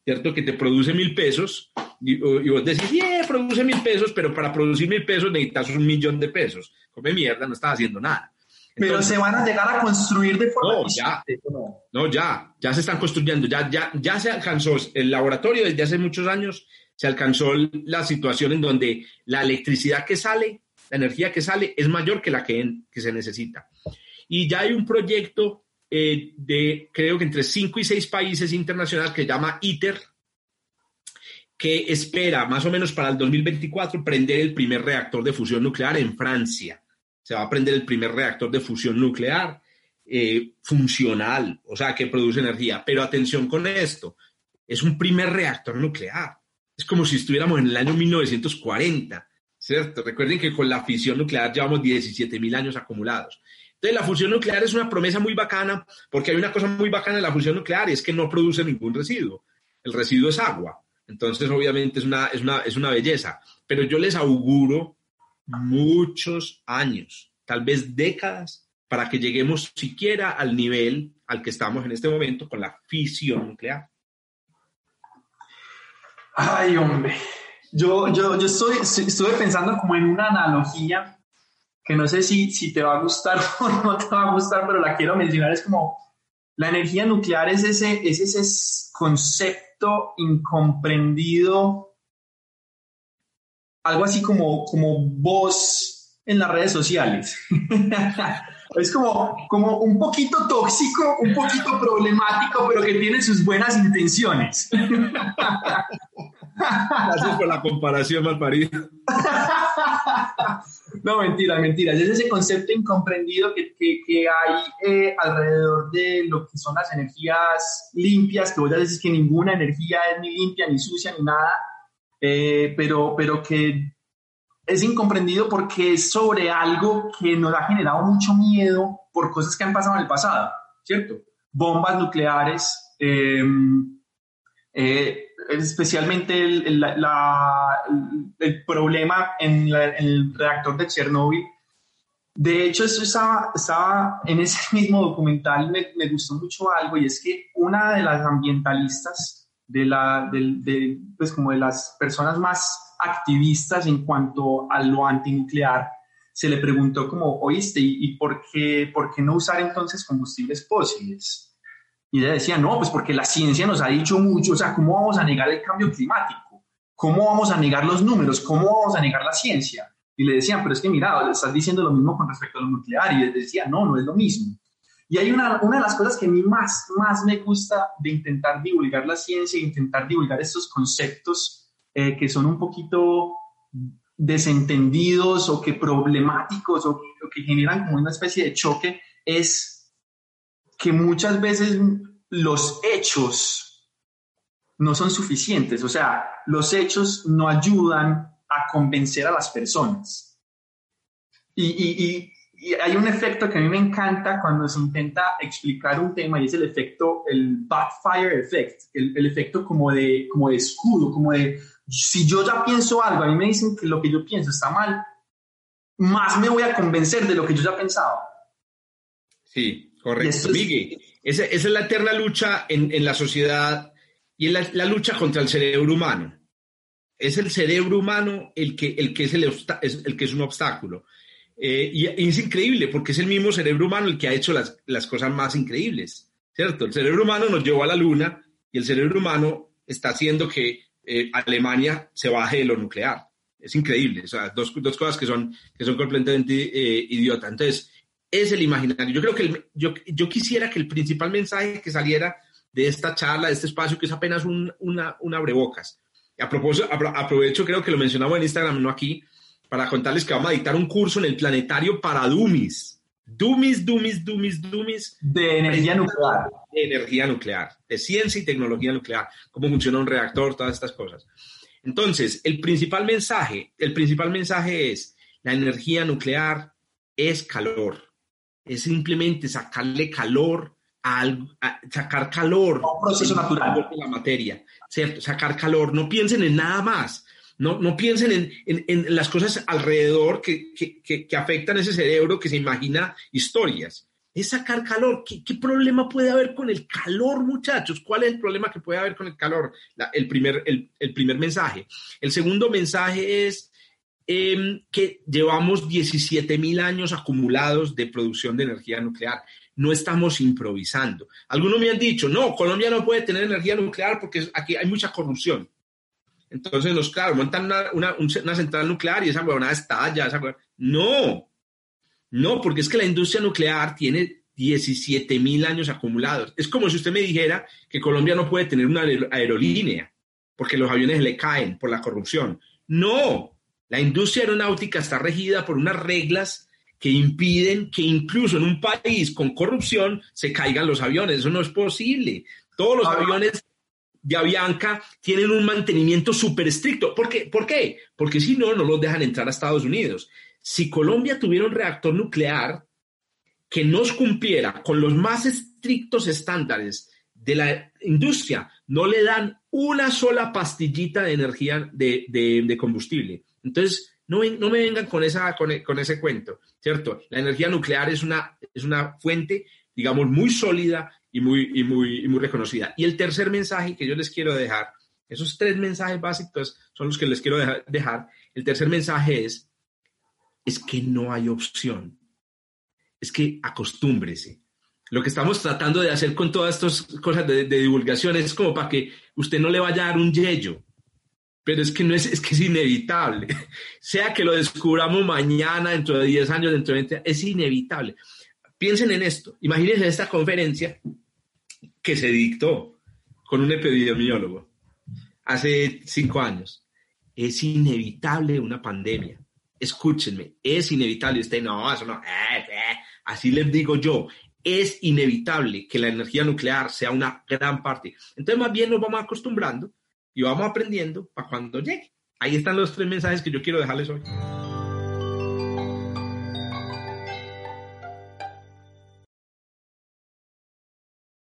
¿cierto? Que te produce mil pesos y, y vos decís, yeah, produce mil pesos, pero para producir mil pesos necesitas un millón de pesos. Come mierda, no estás haciendo nada. Pero Entonces, se van a llegar a construir de forma no, ya, no, no, ya, ya se están construyendo, ya, ya, ya se alcanzó el laboratorio desde hace muchos años, se alcanzó la situación en donde la electricidad que sale, la energía que sale es mayor que la que, que se necesita. Y ya hay un proyecto eh, de, creo que entre cinco y seis países internacionales que llama ITER, que espera más o menos para el 2024 prender el primer reactor de fusión nuclear en Francia se va a prender el primer reactor de fusión nuclear eh, funcional, o sea, que produce energía. Pero atención con esto, es un primer reactor nuclear. Es como si estuviéramos en el año 1940, ¿cierto? Recuerden que con la fisión nuclear llevamos 17 mil años acumulados. Entonces, la fusión nuclear es una promesa muy bacana, porque hay una cosa muy bacana en la fusión nuclear y es que no produce ningún residuo. El residuo es agua. Entonces, obviamente, es una, es una, es una belleza. Pero yo les auguro muchos años, tal vez décadas, para que lleguemos siquiera al nivel al que estamos en este momento con la fisión nuclear. Ay, hombre. Yo, yo, yo estoy, estuve pensando como en una analogía que no sé si, si te va a gustar <laughs> o no te va a gustar, pero la quiero mencionar. Es como la energía nuclear es ese, es ese concepto incomprendido algo así como, como voz en las redes sociales. <laughs> es como, como un poquito tóxico, un poquito problemático, pero que tiene sus buenas intenciones. <laughs> Gracias por la comparación, Malparido. <laughs> no, mentira, mentira. Es ese concepto incomprendido que, que, hay eh, alrededor de lo que son las energías limpias, que vos ya decís que ninguna energía es ni limpia, ni sucia, ni nada eh, pero, pero que es incomprendido porque es sobre algo que nos ha generado mucho miedo por cosas que han pasado en el pasado, ¿cierto? Bombas nucleares, eh, eh, especialmente el, la, el, problema en, el reactor de Chernóbil. De hecho, eso estaba, estaba en ese <laughs> mismo documental, me, me, gustó mucho algo, y es que una de las ambientalistas de, la, de, de, pues como de las personas más activistas en cuanto a lo antinuclear, se le preguntó como, oíste, ¿y, y por, qué, por qué no usar entonces combustibles fósiles? Y ella decía, no, pues porque la ciencia nos ha dicho mucho, o sea, ¿cómo vamos a negar el cambio climático? ¿Cómo vamos a negar los números? ¿Cómo vamos a negar la ciencia? Y le decían, pero es que mira, estás diciendo lo mismo con respecto a lo nuclear. Y él decía, no, no es lo mismo. Y hay una, una de las cosas que a mí más, más me gusta de intentar divulgar la ciencia, e intentar divulgar estos conceptos eh, que son un poquito desentendidos o que problemáticos o, o que generan como una especie de choque, es que muchas veces los hechos no son suficientes, o sea, los hechos no ayudan a convencer a las personas. Y, y, y, y hay un efecto que a mí me encanta cuando se intenta explicar un tema y es el efecto, el backfire effect, el, el, efecto como de, como de escudo, como de, si yo ya pienso algo, a mí me dicen que lo que yo pienso está mal, más me voy a convencer de lo que yo ya pensaba. Sí, correcto. Miguel, esa, esa, es la eterna lucha en, en la sociedad y en la, la lucha contra el cerebro humano Es el cerebro humano el que, el que, es, el, el que es un obstáculo. Eh, y, es increíble porque es el mismo cerebro humano el que ha hecho las, las cosas más increíbles, ¿cierto? El cerebro humano nos llevó a la luna y el cerebro humano está haciendo que eh, Alemania se baje de lo nuclear. Es increíble, o sea, dos, dos cosas que son, que son completamente eh, idiotas. Entonces, es el imaginario. Yo creo que yo, yo quisiera que el principal mensaje que saliera de esta charla, de este espacio, que es apenas un, una, una abrebocas. A propósito, aprovecho, creo que lo mencionamos en Instagram, no aquí, para contarles que vamos a dictar un curso en el planetario para Dummies. Dummies, Dummies, Dummies, Dummies. De energía nuclear. De energía nuclear, de ciencia y tecnología nuclear, cómo funciona un reactor, todas estas cosas. Entonces, el principal mensaje, el principal mensaje es, la energía nuclear es calor. Es simplemente sacarle calor a, sacar calor. Un proceso natural. De la materia, ¿cierto? Sacar calor. No piensen en nada más. No, no piensen en, en, en las cosas alrededor que, que, que, afectan ese cerebro que se imagina historias. Es sacar calor. ¿Qué, ¿Qué, problema puede haber con el calor, muchachos? ¿Cuál es el problema que puede haber con el calor? el, primer, el, el, primer mensaje. El segundo mensaje es eh, que llevamos 17 mil años acumulados de producción de energía nuclear no estamos improvisando. Algunos me han dicho, no, Colombia no puede tener energía nuclear porque aquí hay mucha corrupción. Entonces, los, claro, montan una, central nuclear y esa huevonada estalla. Esa no, no, porque es que la industria nuclear tiene 17 mil años acumulados. Es como si usted me dijera que Colombia no puede tener una aerolínea porque los aviones le caen por la corrupción. No, la industria aeronáutica está regida por unas reglas que impiden que incluso en un país con corrupción se caigan los aviones. Eso no es posible. Todos los aviones de Avianca tienen un mantenimiento súper estricto. ¿Por qué? ¿Por qué? Porque si no, no los dejan entrar a Estados Unidos. Si Colombia tuviera un reactor nuclear que nos cumpliera con los más estrictos estándares de la industria, no le dan una sola pastillita de energía de, de combustible. Entonces, no, no me vengan con, esa, con, con, ese cuento, ¿cierto? La energía nuclear es una, es una fuente, digamos, muy sólida y muy, y muy, y muy reconocida. Y el tercer mensaje que yo les quiero dejar, esos tres mensajes básicos son los que les quiero dejar. El tercer mensaje es, es que no hay opción. Es que acostúmbrese. Lo que estamos tratando de hacer con todas estas cosas de, de divulgación es como para que usted no le vaya a dar un yello pero es que no es, es que es inevitable. <laughs> Sea que lo descubramos mañana, dentro de 10 años, dentro de 20 es inevitable. Piensen en esto. Imagínense esta conferencia que se dictó con un epidemiólogo hace cinco años. Es inevitable una pandemia. Escúchenme, es inevitable. Usted no, eso no. Eh, eh. Así les digo yo. Es inevitable que la energía nuclear sea una gran parte. Entonces, más bien nos vamos acostumbrando y vamos aprendiendo para cuando llegue. Ahí están los tres mensajes que yo quiero dejarles hoy.